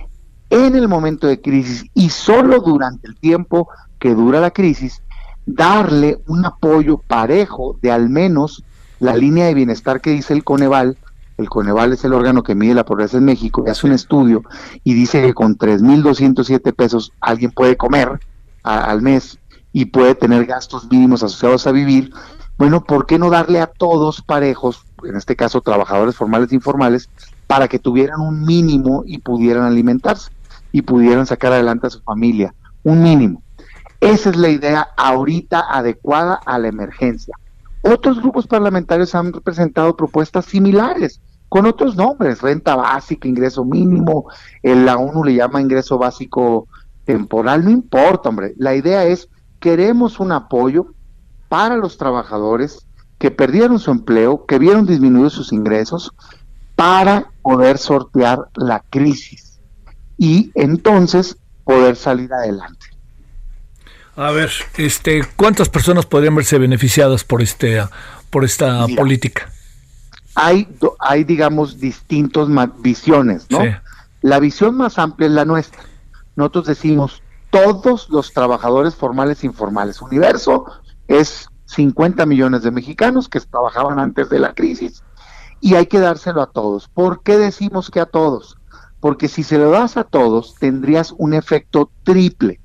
en el momento de crisis y solo durante el tiempo que dura la crisis, darle un apoyo parejo de al menos la línea de bienestar que dice el Coneval, el Coneval es el órgano que mide la pobreza en México, y hace un estudio y dice que con 3.207 pesos alguien puede comer al mes y puede tener gastos mínimos asociados a vivir, bueno, ¿por qué no darle a todos parejos, en este caso trabajadores formales e informales, para que tuvieran un mínimo y pudieran alimentarse y pudieran sacar adelante a su familia? Un mínimo. Esa es la idea ahorita adecuada a la emergencia. Otros grupos parlamentarios han presentado propuestas similares con otros nombres, renta básica, ingreso mínimo, el, la ONU le llama ingreso básico temporal, no importa, hombre, la idea es, queremos un apoyo para los trabajadores que perdieron su empleo, que vieron disminuidos sus ingresos, para poder sortear la crisis y entonces poder salir adelante. A ver, este, ¿cuántas personas podrían verse beneficiadas por este, por esta política? Hay, hay digamos, distintas visiones, ¿no? La visión más amplia es la nuestra. Nosotros decimos, todos los trabajadores formales e informales. Universo es 50 millones de mexicanos que trabajaban antes de la crisis y hay que dárselo a todos. ¿Por qué decimos que a todos? Porque si se lo das a todos, tendrías un efecto triple.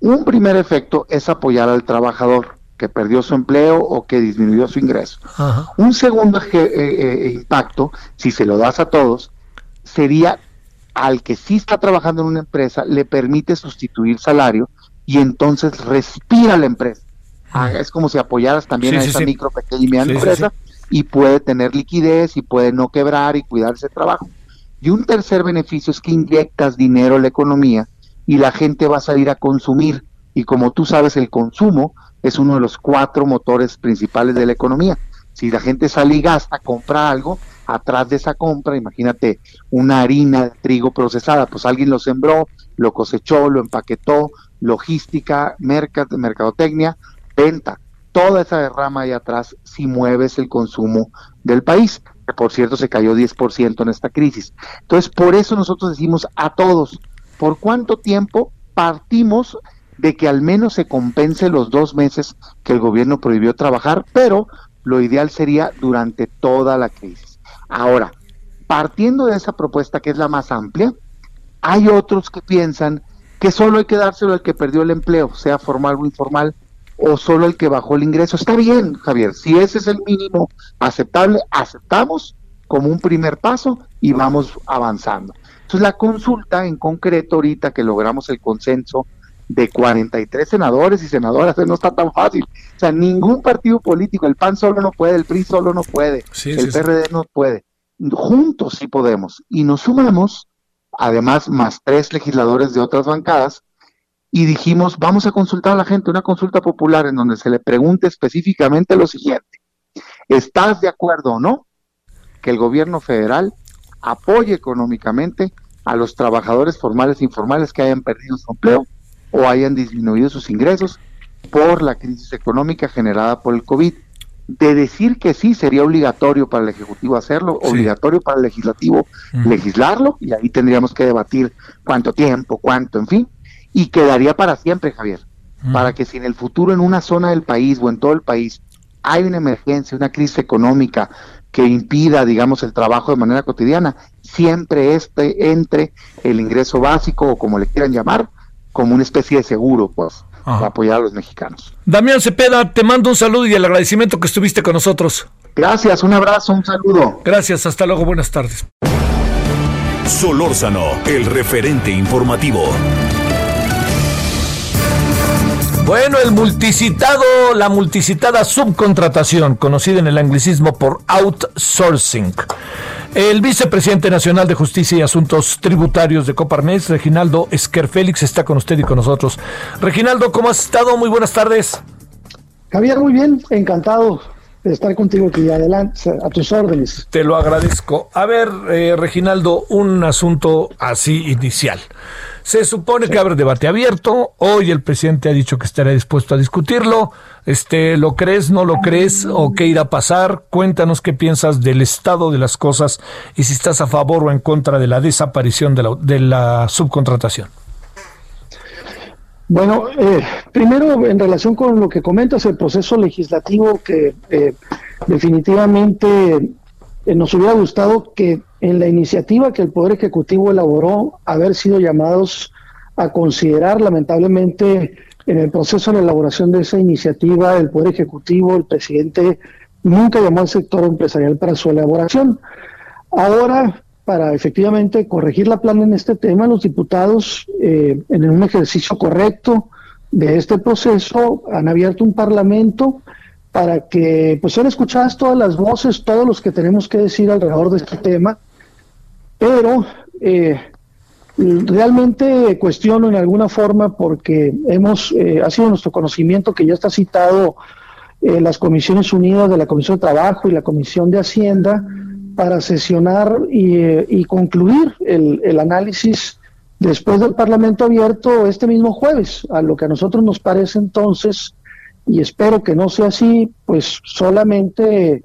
Un primer efecto es apoyar al trabajador que perdió su empleo o que disminuyó su ingreso. Un segundo eh, eh, impacto, si se lo das a todos, sería al que sí está trabajando en una empresa, le permite sustituir salario y entonces respira la empresa. Ah, es como si apoyaras también a esa micro, pequeña y mediana empresa y puede tener liquidez y puede no quebrar y cuidar ese trabajo. Y un tercer beneficio es que inyectas dinero a la economía y la gente va a salir a consumir. Y como tú sabes, el consumo es uno de los cuatro motores principales de la economía. Si la gente sale y gasta, compra algo, atrás de esa compra, imagínate una harina de trigo procesada, pues alguien lo sembró, lo cosechó, lo empaquetó, logística, mercadotecnia, venta. Toda esa derrama ahí atrás si mueves el consumo del país, que por cierto se cayó 10% en esta crisis. Entonces, por eso nosotros decimos a todos, ¿por cuánto tiempo partimos de que al menos se compense los dos meses que el gobierno prohibió trabajar, pero lo ideal sería durante toda la crisis. Ahora, partiendo de esa propuesta que es la más amplia, Hay otros que piensan que solo hay que dárselo al que perdió el empleo, sea formal o informal, o solo el que bajó el ingreso. Está bien, Javier, si ese es el mínimo aceptable, aceptamos como un primer paso y vamos avanzando. Entonces la consulta en concreto ahorita que logramos el consenso de 43 senadores y senadoras, no está tan fácil. O sea, ningún partido político, el PAN solo no puede, el PRI solo no puede, el PRD no puede. Juntos sí podemos. Y nos sumamos, además, más tres legisladores de otras bancadas, y dijimos, vamos a consultar a la gente, una consulta popular en donde se le pregunte específicamente lo siguiente. ¿Estás de acuerdo o no que el gobierno federal apoye económicamente a los trabajadores formales e informales que hayan perdido su empleo o hayan disminuido sus ingresos por la crisis económica generada por el COVID? De decir que sí sería obligatorio para el Ejecutivo hacerlo, obligatorio para el Legislativo legislarlo, y ahí tendríamos que debatir cuánto tiempo, cuánto, en fin y quedaría para siempre, Javier. Para que si en el futuro en una zona del país o en todo el país hay una emergencia, una crisis económica que impida, digamos, el trabajo de manera cotidiana, siempre este entre el ingreso básico o como le quieran llamar, como una especie de seguro, pues, para apoyar a los mexicanos. Damián Cepeda, te mando un saludo y el agradecimiento que estuviste con nosotros. Gracias, un abrazo, un saludo. Gracias, hasta luego, buenas tardes. Solórzano, el referente informativo. Bueno, el multicitado, la multicitada subcontratación, conocida en el anglicismo por outsourcing. El vicepresidente nacional de Justicia y Asuntos Tributarios de Coparmex, Reginaldo Esquer Félix, está con usted y con nosotros. Reginaldo, ¿cómo has estado? Muy buenas tardes. Javier, muy bien, encantado estar contigo aquí adelante, a tus órdenes. Te lo agradezco. A ver, eh, Reginaldo, un asunto así inicial. Se supone que habrá debate abierto. Hoy el presidente ha dicho que estará dispuesto a discutirlo. Este, ¿lo crees, no lo crees o qué irá a pasar? Cuéntanos qué piensas del estado de las cosas y si estás a favor o en contra de la desaparición de la, de la subcontratación. Bueno, eh, primero en relación con lo que comentas, el proceso legislativo que eh, definitivamente eh, nos hubiera gustado que en la iniciativa que el Poder Ejecutivo elaboró, haber sido llamados a considerar, lamentablemente, en el proceso de elaboración de esa iniciativa, el Poder Ejecutivo, el presidente, nunca llamó al sector empresarial para su elaboración. Ahora, para efectivamente corregir la plana en este tema, los diputados, eh, en un ejercicio correcto de este proceso, han abierto un parlamento para que pues sean escuchadas todas las voces, todos los que tenemos que decir alrededor de este tema, pero eh, realmente cuestiono en alguna forma porque hemos, eh, ha sido nuestro conocimiento que ya está citado eh, las Comisiones Unidas de la Comisión de Trabajo y la Comisión de Hacienda para sesionar y, concluir el, el análisis después del Parlamento abierto este mismo jueves, a lo que a nosotros nos parece entonces y espero que no sea así, pues solamente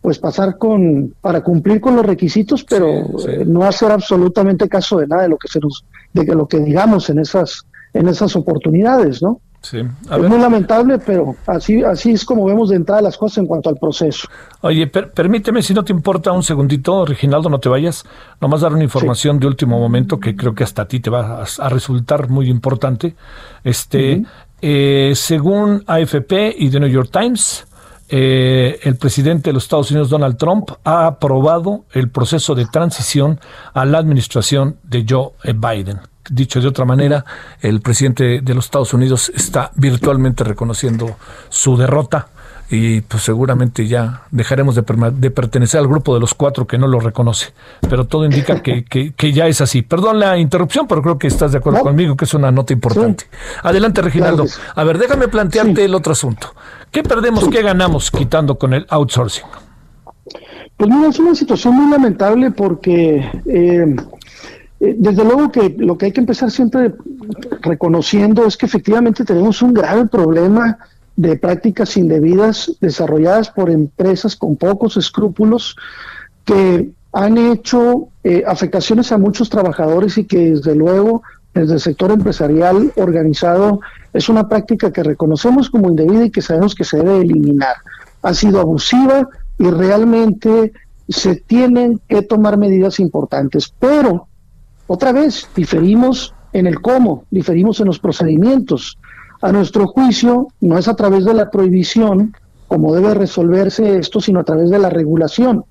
pues pasar con para cumplir con los requisitos, pero eh, no hacer absolutamente caso de nada de lo que se nos de lo que digamos en esas en esas oportunidades, ¿no? Sí. es muy lamentable, pero así así es como vemos de entrada las cosas en cuanto al proceso. Oye, permíteme, si no te importa, un segundito, Reginaldo, no te vayas. Nomás dar una información de último momento que creo que hasta a ti te va a, resultar muy importante. Este, eh, según AFP y The New York Times, eh, el presidente de los Estados Unidos, Donald Trump, ha aprobado el proceso de transición a la administración de Joe Biden. Dicho de otra manera, el presidente de los Estados Unidos está virtualmente reconociendo su derrota y pues seguramente ya dejaremos de, pertenecer al grupo de los cuatro que no lo reconoce. Pero todo indica que, *laughs* que, ya es así. Perdón la interrupción, pero creo que estás de acuerdo conmigo, que es una nota importante. Adelante, Reginaldo. A ver, déjame plantearte el otro asunto. ¿Qué perdemos, qué ganamos quitando con el outsourcing? Pues mira, es una situación muy lamentable porque eh, eh, desde luego que lo que hay que empezar siempre reconociendo es que efectivamente tenemos un grave problema de prácticas indebidas desarrolladas por empresas con pocos escrúpulos que han hecho eh, afectaciones a muchos trabajadores y que desde luego desde el sector empresarial organizado es una práctica que reconocemos como indebida y que sabemos que se debe eliminar. Ha sido abusiva y realmente se tienen que tomar medidas importantes, pero Otra vez, diferimos en el cómo, diferimos en los procedimientos. A nuestro juicio, no es a través de la prohibición como debe resolverse esto, sino a través de la regulación.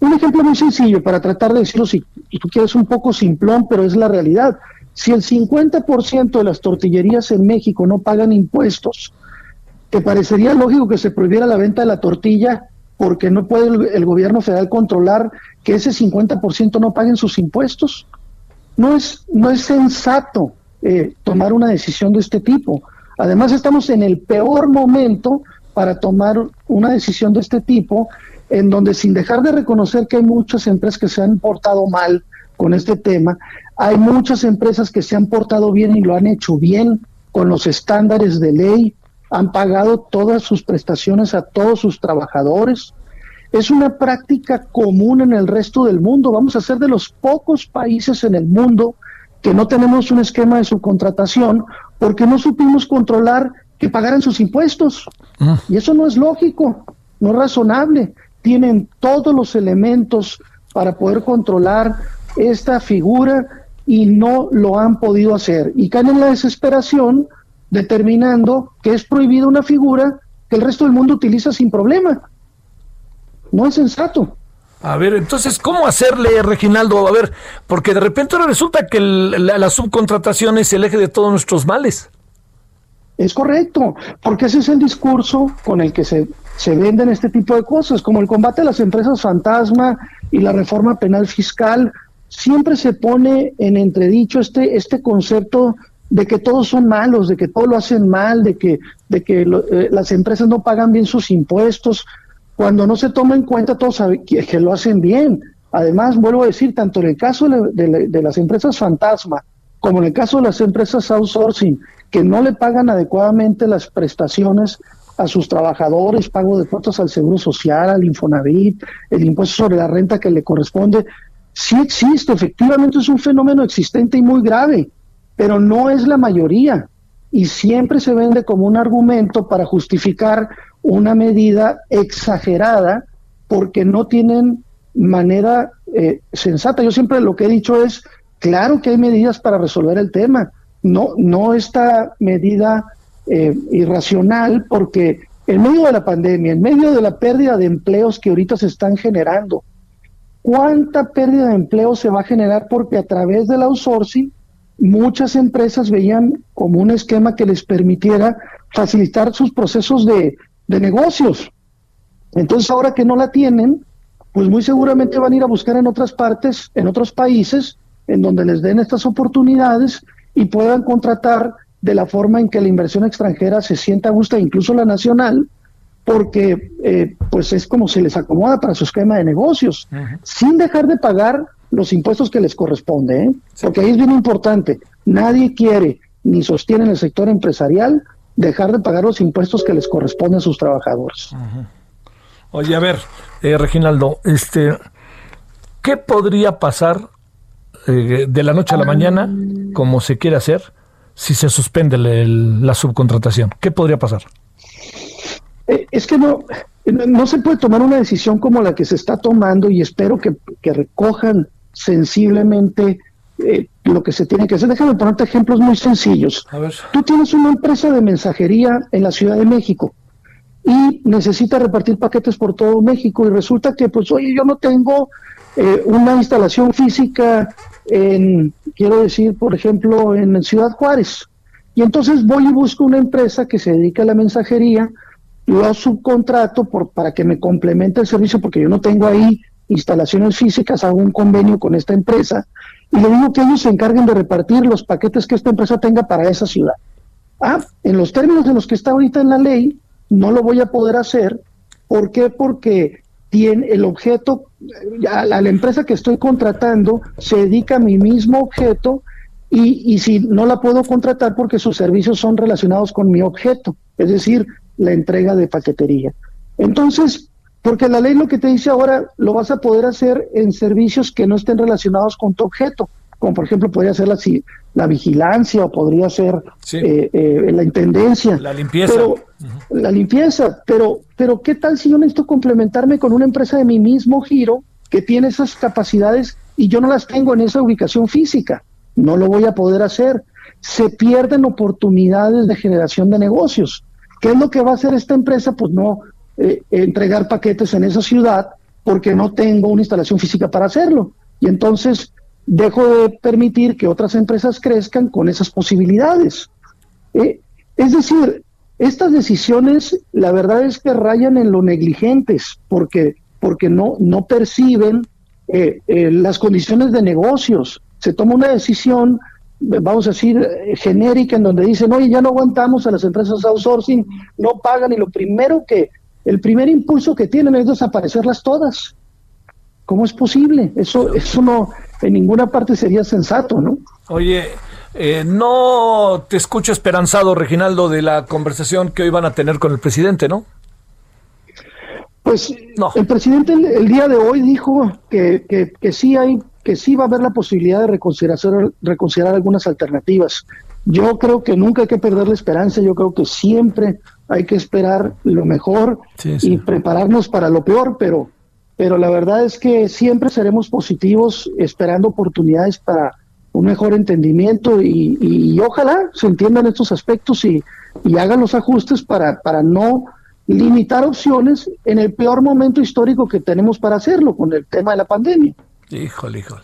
Un ejemplo muy sencillo para tratar de decirlo, si tú quieres un poco simplón, pero es la realidad. Si el 50% de las tortillerías en México no pagan impuestos, ¿te parecería lógico que se prohibiera la venta de la tortilla porque no puede el, gobierno federal controlar que ese 50% no paguen sus impuestos? No es, no es sensato eh, tomar una decisión de este tipo. Además, estamos en el peor momento para tomar una decisión de este tipo, en donde sin dejar de reconocer que hay muchas empresas que se han portado mal con este tema, hay muchas empresas que se han portado bien y lo han hecho bien con los estándares de ley, han pagado todas sus prestaciones a todos sus trabajadores. Es una práctica común en el resto del mundo. Vamos a ser de los pocos países en el mundo que no tenemos un esquema de subcontratación porque no supimos controlar que pagaran sus impuestos. Mm. Y eso no es lógico, no es razonable. Tienen todos los elementos para poder controlar esta figura y no lo han podido hacer. Y caen en la desesperación determinando que es prohibida una figura que el resto del mundo utiliza sin problema. No es sensato. A ver, entonces, ¿cómo hacerle, Reginaldo? A ver, porque de repente resulta que la subcontratación es el eje de todos nuestros males. Es correcto, porque ese es el discurso con el que se, se venden este tipo de cosas, como el combate a las empresas fantasma y la reforma penal fiscal. Siempre se pone en entredicho este, este concepto de que todos son malos, de que todo lo hacen mal, de que, de que eh, las empresas no pagan bien sus impuestos, cuando no se toma en cuenta todos que, que lo hacen bien. Además, vuelvo a decir, tanto en el caso de, de las empresas fantasma como en el caso de las empresas outsourcing, que no le pagan adecuadamente las prestaciones a sus trabajadores, pago de cuotas al Seguro Social, al Infonavit, el impuesto sobre la renta que le corresponde, sí existe, efectivamente es un fenómeno existente y muy grave, pero no es la mayoría y siempre se vende como un argumento para justificar una medida exagerada porque no tienen manera eh, sensata. Yo siempre lo que he dicho es, Claro que hay medidas para resolver el tema, no, no esta medida eh, irracional, porque en medio de la pandemia, en medio de la pérdida de empleos que ahorita se están generando, ¿cuánta pérdida de empleo se va a generar? Porque a través del outsourcing, muchas empresas veían como un esquema que les permitiera facilitar sus procesos de, de negocios. Entonces, ahora que no la tienen, pues muy seguramente van a ir a buscar en otras partes, en otros países, en donde les den estas oportunidades y puedan contratar de la forma en que la inversión extranjera se sienta a gusto, incluso la nacional, porque eh, pues es como se les acomoda para su esquema de negocios, sin dejar de pagar los impuestos que les corresponde, ¿eh? porque ahí es bien importante, nadie quiere ni sostiene en el sector empresarial dejar de pagar los impuestos que les corresponden a sus trabajadores. Oye, a ver, eh, Reginaldo, este, ¿qué podría pasar eh, de la noche a la mañana, como se quiere hacer, si se suspende la subcontratación? ¿Qué podría pasar? Eh, es que no, no se puede tomar una decisión como la que se está tomando y espero que, recojan sensiblemente eh, lo que se tiene que hacer. Déjame ponerte ejemplos muy sencillos. Tú tienes una empresa de mensajería en la Ciudad de México y necesita repartir paquetes por todo México y resulta que, pues, oye, yo no tengo una instalación física en, quiero decir, por ejemplo, en Ciudad Juárez. Y entonces voy y busco una empresa que se dedica a la mensajería, lo subcontrato por, para que me complemente el servicio, porque yo no tengo ahí instalaciones físicas, hago un convenio con esta empresa y le digo que ellos se encarguen de repartir los paquetes que esta empresa tenga para esa ciudad. Ah, en los términos en los que está ahorita en la ley, no lo voy a poder hacer. ¿Por qué? Porque tiene el objeto, a la, empresa que estoy contratando se dedica a mi mismo objeto y, y si no la puedo contratar porque sus servicios son relacionados con mi objeto, es decir, la entrega de paquetería. Entonces, porque la ley lo que te dice ahora lo vas a poder hacer en servicios que no estén relacionados con tu objeto como por ejemplo podría ser la, la vigilancia o podría ser eh, eh, la intendencia. La limpieza. Pero, La limpieza, pero, pero ¿qué tal si yo necesito complementarme con una empresa de mi mismo giro que tiene esas capacidades y yo no las tengo en esa ubicación física. No lo voy a poder hacer. Se pierden oportunidades de generación de negocios. ¿Qué es lo que va a hacer esta empresa? Pues no eh, entregar paquetes en esa ciudad porque no tengo una instalación física para hacerlo. Y entonces dejo de permitir que otras empresas crezcan con esas posibilidades. Eh, es decir, estas decisiones, la verdad es que rayan en lo negligentes, porque, porque no, no perciben eh, eh, las condiciones de negocios. Se toma una decisión, vamos a decir, genérica, en donde dicen, oye, ya no aguantamos a las empresas outsourcing, no pagan, y lo primero que, el primer impulso que tienen es desaparecerlas todas. ¿Cómo es posible? Eso, eso no, en ninguna parte sería sensato, ¿no? Oye, eh, no te escucho esperanzado, Reginaldo, de la conversación que hoy van a tener con el presidente, ¿no? Pues el presidente el, día de hoy dijo que, que, sí hay, que sí va a haber la posibilidad de reconsiderar, reconsiderar algunas alternativas. Yo creo que nunca hay que perder la esperanza, yo creo que siempre hay que esperar lo mejor y prepararnos para lo peor, pero pero la verdad es que siempre seremos positivos esperando oportunidades para un mejor entendimiento y, ojalá se entiendan estos aspectos y, hagan los ajustes para, para no limitar opciones en el peor momento histórico que tenemos para hacerlo con el tema de la pandemia. Híjole, híjole.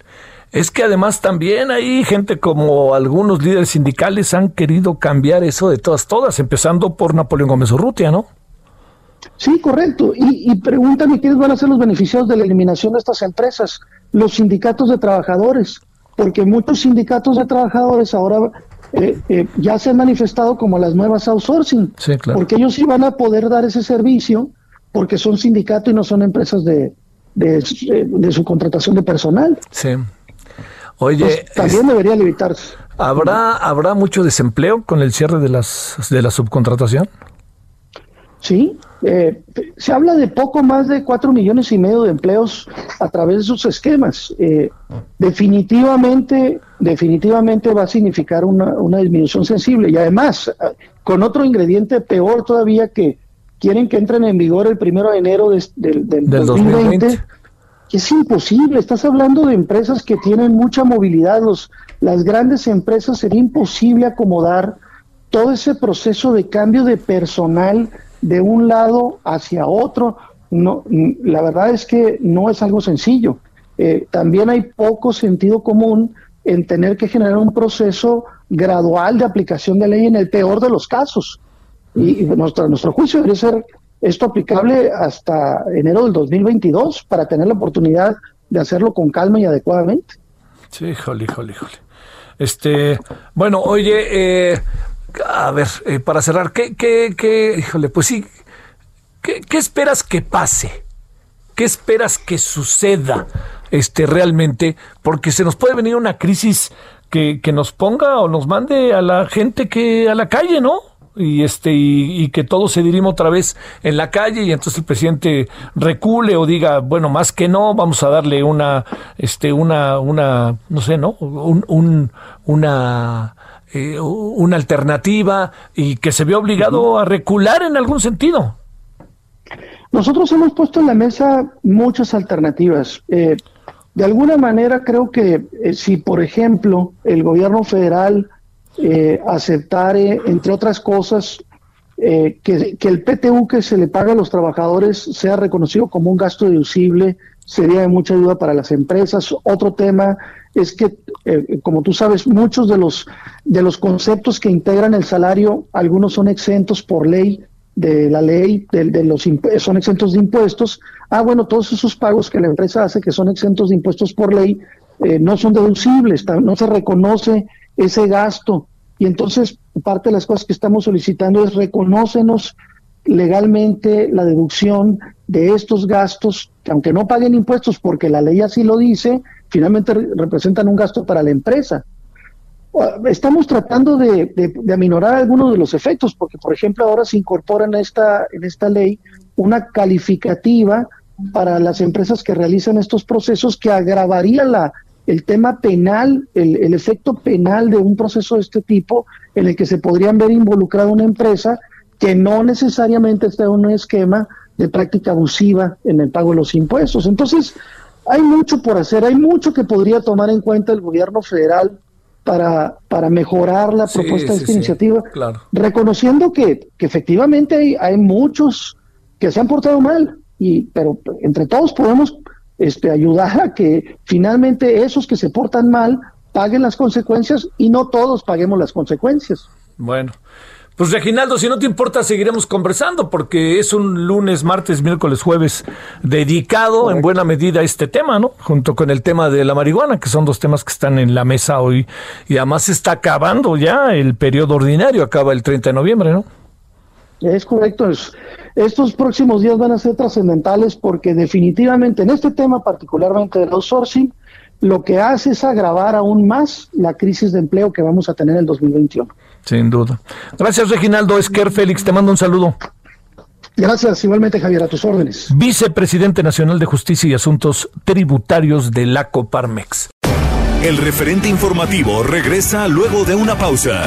Es que además también hay gente como algunos líderes sindicales han querido cambiar eso de todas, todas, empezando por Napoleón Gómez Urrutia, ¿no? Sí, correcto. Y, y pregúntame quiénes van a ser los beneficiados de la eliminación de estas empresas. Los sindicatos de trabajadores, porque muchos sindicatos de trabajadores ahora eh, eh, ya se han manifestado como las nuevas outsourcing, porque ellos sí van a poder dar ese servicio porque son sindicatos y no son empresas de, de, su contratación de personal. Sí. Oye, también debería limitarse. ¿Habrá, ¿Habrá mucho desempleo con el cierre de las de la subcontratación? Sí, eh, se habla de poco más de cuatro millones y medio de empleos a través de sus esquemas. Eh, definitivamente, definitivamente va a significar una, disminución sensible y además con otro ingrediente peor todavía que quieren que entren en vigor el primero de enero del, 2020, que es imposible. Estás hablando de empresas que tienen mucha movilidad. Los, las grandes empresas sería imposible acomodar todo ese proceso de cambio de personal de un lado hacia otro. No, la verdad es que no es algo sencillo. Eh, también hay poco sentido común en tener que generar un proceso gradual de aplicación de ley en el peor de los casos. Y, nuestro, nuestro juicio debería ser esto aplicable hasta enero del 2022 para tener la oportunidad de hacerlo con calma y adecuadamente. Sí, híjole, híjole, híjole. Este, bueno, oye, eh, a ver, eh, para cerrar, ¿qué, qué, qué, híjole, pues sí, ¿qué, esperas que pase? ¿Qué esperas que suceda este, realmente? Porque se nos puede venir una crisis que, que nos ponga o nos mande a la gente que a la calle, ¿no? Y este y, que todo se dirima otra vez en la calle y entonces el presidente recule o diga bueno más que no vamos a darle una este una una no sé no un, un una eh, una alternativa y que se vio obligado a recular en algún sentido. Nosotros hemos puesto en la mesa muchas alternativas. Eh, de alguna manera creo que eh, si, por ejemplo, el gobierno federal aceptare, entre otras cosas, que, que, el PTU que se le paga a los trabajadores sea reconocido como un gasto deducible, sería de mucha ayuda para las empresas. Otro tema es que, eh, como tú sabes, muchos de los, de los conceptos que integran el salario, algunos son exentos por ley de la ley, de, los son exentos de impuestos. Ah, bueno, todos esos pagos que la empresa hace que son exentos de impuestos por ley eh, no son deducibles, no se reconoce ese gasto. Y entonces, parte de las cosas que estamos solicitando es reconócenos legalmente la deducción de estos gastos, que aunque no paguen impuestos porque la ley así lo dice, finalmente representan un gasto para la empresa. Estamos tratando de, de, aminorar algunos de los efectos, porque por ejemplo ahora se incorpora en esta, en esta ley una calificativa para las empresas que realizan estos procesos que agravaría la, el tema penal, el, el, efecto penal de un proceso de este tipo en el que se podrían ver involucrada una empresa que no necesariamente está en un esquema de práctica abusiva en el pago de los impuestos. Entonces, hay mucho por hacer, hay mucho que podría tomar en cuenta el gobierno federal para, para mejorar la propuesta de esta iniciativa, reconociendo que, que efectivamente hay, hay, muchos que se han portado mal, y, pero entre todos podemos este, ayudar a que finalmente esos que se portan mal paguen las consecuencias y no todos paguemos las consecuencias. Bueno, pues Reginaldo, si no te importa, seguiremos conversando porque es un lunes, martes, miércoles, jueves dedicado en buena medida a este tema, ¿no? Junto con el tema de la marihuana, que son dos temas que están en la mesa hoy. Y además se está acabando ya el periodo ordinario, acaba el 30 de noviembre, ¿no? Es correcto. estos próximos días van a ser trascendentales porque definitivamente en este tema, particularmente del outsourcing, lo que hace es agravar aún más la crisis de empleo que vamos a tener en el 2021. Sin duda. Gracias, Reginaldo Esquer Félix. Te mando un saludo. Gracias, igualmente Javier, a tus órdenes. Vicepresidente Nacional de Justicia y Asuntos Tributarios de la Coparmex. El referente informativo regresa luego de una pausa.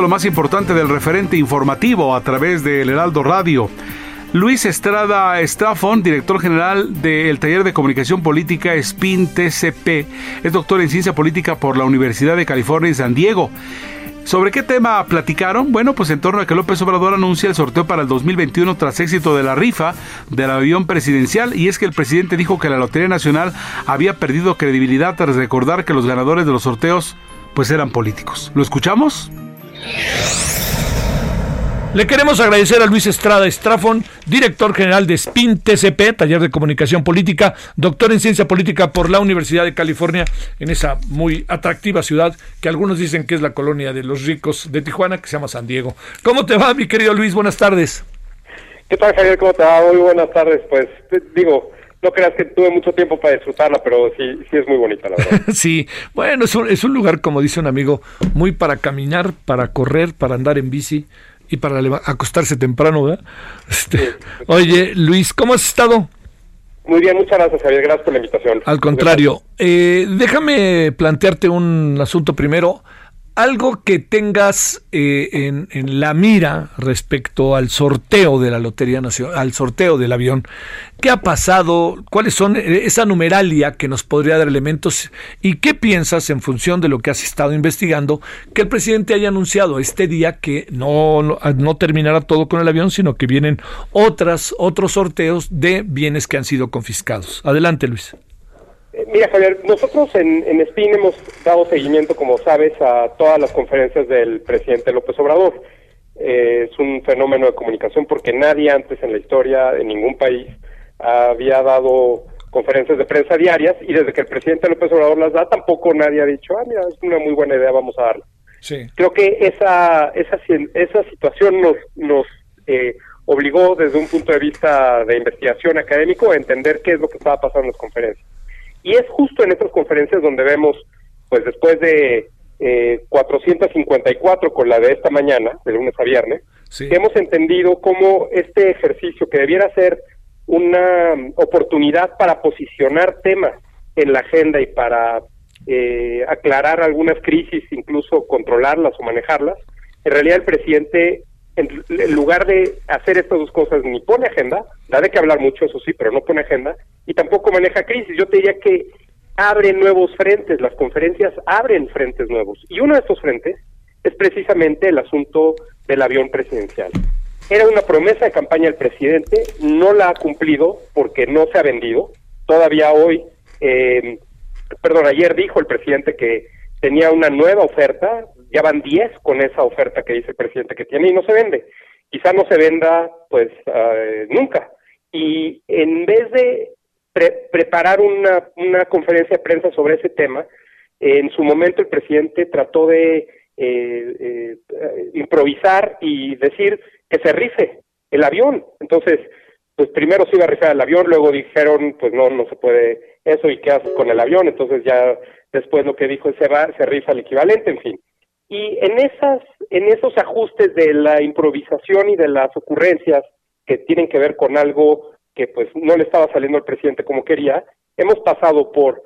Lo más importante del referente informativo a través del Heraldo Radio. Luis Estrada Estrafón, director general del Taller de Comunicación Política SPIN TCP, es doctor en Ciencia Política por la Universidad de California en San Diego. ¿Sobre qué tema platicaron? Bueno, pues en torno a que López Obrador anuncia el sorteo para el 2021 tras éxito de la rifa del avión presidencial y es que el presidente dijo que la Lotería Nacional había perdido credibilidad tras recordar que los ganadores de los sorteos pues eran políticos. ¿Lo escuchamos? Le queremos agradecer a Luis Estrada Estrafón, director general de SPIN TCP, Taller de Comunicación Política, doctor en Ciencia Política por la Universidad de California, en esa muy atractiva ciudad que algunos dicen que es la colonia de los ricos de Tijuana, que se llama San Diego. ¿Cómo te va, mi querido Luis? Buenas tardes. ¿Qué tal, Javier? ¿Cómo te va? Muy buenas tardes. Pues digo, no creas que tuve mucho tiempo para disfrutarla, pero sí, sí es muy bonita, la verdad. *laughs* sí, bueno, es un, es un lugar, como dice un amigo, muy para caminar, para correr, para andar en bici y para acostarse temprano, ¿verdad? Este, *laughs* oye, Luis, ¿cómo has estado? Muy bien, muchas gracias, Javier. Gracias por la invitación. Al contrario, eh, déjame plantearte un asunto primero algo que tengas eh, en, la mira respecto al sorteo de la Lotería Nacional, al sorteo del avión. ¿Qué ha pasado? ¿Cuáles son eh, esa numeralia que nos podría dar elementos? ¿Y qué piensas en función de lo que has estado investigando que el presidente haya anunciado este día que no, no, no terminará todo con el avión, sino que vienen otras, otros sorteos de bienes que han sido confiscados? Adelante, Luis. Mira, Javier, nosotros en, en SPIN hemos dado seguimiento, como sabes, a todas las conferencias del presidente López Obrador. Eh, es un fenómeno de comunicación porque nadie antes en la historia de ningún país había dado conferencias de prensa diarias y desde que el presidente López Obrador las da tampoco nadie ha dicho, ah, mira, es una muy buena idea, vamos a darla. Sí. Creo que esa, esa, esa situación nos, nos eh, obligó desde un punto de vista de investigación académico a entender qué es lo que estaba pasando en las conferencias. Y es justo en estas conferencias donde vemos, pues después de eh, 454 con la de esta mañana, de lunes a viernes, que hemos entendido cómo este ejercicio que debiera ser una oportunidad para posicionar temas en la agenda y para eh, aclarar algunas crisis, incluso controlarlas o manejarlas, en realidad el presidente, en, lugar de hacer estas dos cosas, ni pone agenda, da de que hablar mucho, eso sí, pero no pone agenda, y tampoco maneja crisis. Yo te diría que abre nuevos frentes, las conferencias abren frentes nuevos. Y uno de estos frentes es precisamente el asunto del avión presidencial. Era una promesa de campaña del presidente, no la ha cumplido porque no se ha vendido. Todavía hoy, eh, perdón, ayer dijo el presidente que tenía una nueva oferta, ya van 10 con esa oferta que dice el presidente que tiene y no se vende. Quizá no se venda pues uh, nunca, Y en vez de preparar una, una conferencia de prensa sobre ese tema, en su momento el presidente trató de eh, eh, improvisar y decir que se rife el avión. Entonces, pues primero se iba a rifar el avión, luego dijeron, pues no, no se puede eso y qué haces con el avión. Entonces ya después lo que dijo es se, se rifa el equivalente, en fin. Y en esas, en esos ajustes de la improvisación y de las ocurrencias que tienen que ver con algo que pues no le estaba saliendo al presidente como quería, hemos pasado por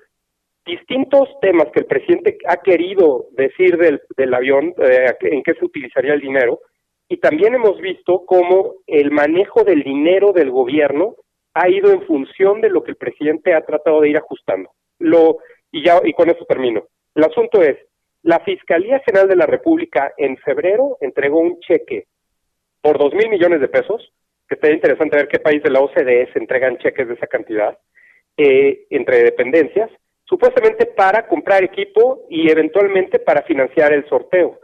distintos temas que el presidente ha querido decir del, del avión, eh, en qué se utilizaría el dinero, y también hemos visto cómo el manejo del dinero del gobierno ha ido en función de lo que el presidente ha tratado de ir ajustando. Lo y ya y con eso termino. El asunto es, la Fiscalía General de la República en febrero entregó un cheque por dos mil millones de pesos, que estaría interesante ver qué país de la OCDE se entregan cheques de esa cantidad, eh, entre dependencias, supuestamente para comprar equipo y eventualmente para financiar el sorteo.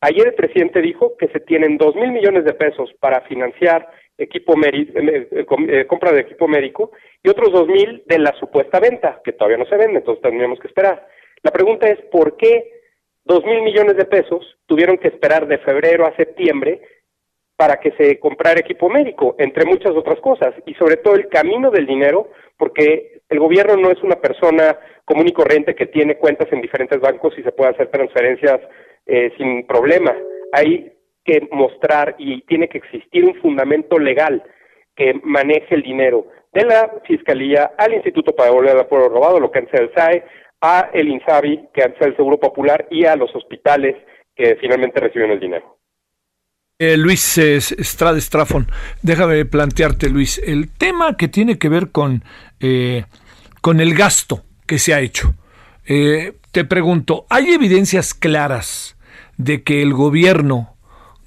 Ayer el presidente dijo que se tienen dos mil millones de pesos para financiar equipo eh, eh, eh, compra de equipo médico y otros dos mil de la supuesta venta, que todavía no se vende, entonces tendríamos que esperar. La pregunta es por qué dos mil millones de pesos tuvieron que esperar de febrero a septiembre para que se comprara equipo médico, entre muchas otras cosas, y sobre todo el camino del dinero, porque el gobierno no es una persona común y corriente que tiene cuentas en diferentes bancos y se puede hacer transferencias eh, sin problema. Hay que mostrar y tiene que existir un fundamento legal que maneje el dinero de la Fiscalía al Instituto para devolver al pueblo robado, lo que antes el SAE, a el INSABI, que antes el Seguro Popular, y a los hospitales que finalmente reciben el dinero. Eh, Luis Estrada Estrafón, déjame plantearte, Luis, el tema que tiene que ver con, eh, con el gasto que se ha hecho. Eh, te pregunto, ¿hay evidencias claras de que el gobierno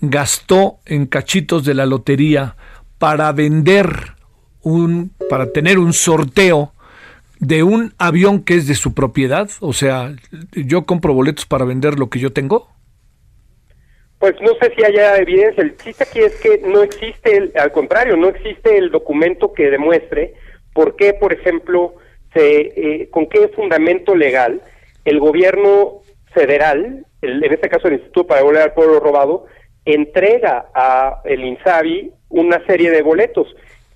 gastó en cachitos de la lotería para vender un, para tener un sorteo de un avión que es de su propiedad? O sea, yo compro boletos para vender lo que yo tengo. Pues no sé si haya evidencia. El chiste aquí es que no existe, al contrario, no existe el documento que demuestre por qué, por ejemplo, se, eh, con qué fundamento legal el gobierno federal, en este caso el Instituto para Devolver al Pueblo Robado, entrega a el INSABI una serie de boletos.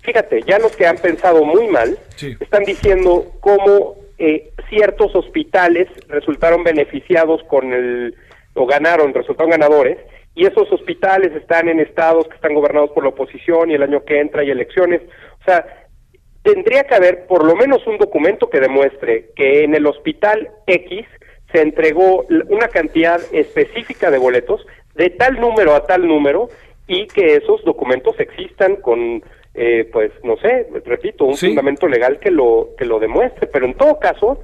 Fíjate, ya los que han pensado muy mal están diciendo cómo eh, ciertos hospitales resultaron beneficiados con el o ganaron, resultaron ganadores y esos hospitales están en estados que están gobernados por la oposición y el año que entra hay elecciones. O sea, tendría que haber por lo menos un documento que demuestre que en el hospital X se entregó una cantidad específica de boletos de tal número a tal número y que esos documentos existan con eh, pues no sé repito un fundamento legal que lo que lo demuestre. Pero en todo caso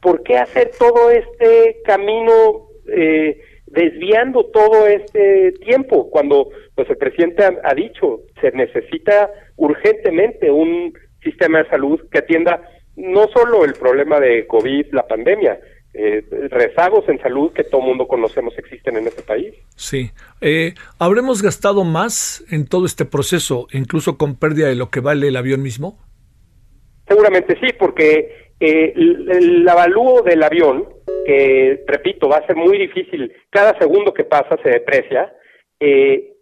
por qué hacer todo este camino eh, desviando todo este tiempo cuando pues el presidente ha, dicho se necesita urgentemente un sistema de salud que atienda no solo el problema de COVID, la pandemia, eh, rezagos en salud que todo mundo conocemos existen en este país. Sí. Eh, ¿Habremos gastado más en todo este proceso, incluso con pérdida de lo que vale el avión mismo? Seguramente sí, porque eh, el, el, avalúo del avión que, repito, va a ser muy difícil, cada segundo que pasa se deprecia, eh,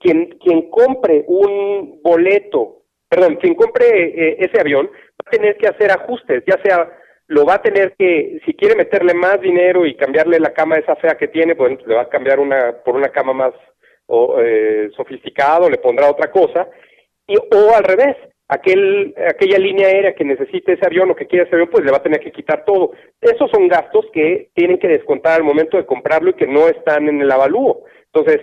quien, quien compre un boleto, perdón, quien compre ese avión va a tener que hacer ajustes, ya sea lo va a tener que, si quiere meterle más dinero y cambiarle la cama esa fea que tiene, pues le va a cambiar una por una cama más o, eh, sofisticado, le pondrá otra cosa, y, o al revés, aquel, aquella línea aérea que necesite ese avión o que quiera ese avión, pues le va a tener que quitar todo. Esos son gastos que tienen que descontar al momento de comprarlo y que no están en el avalúo. Entonces,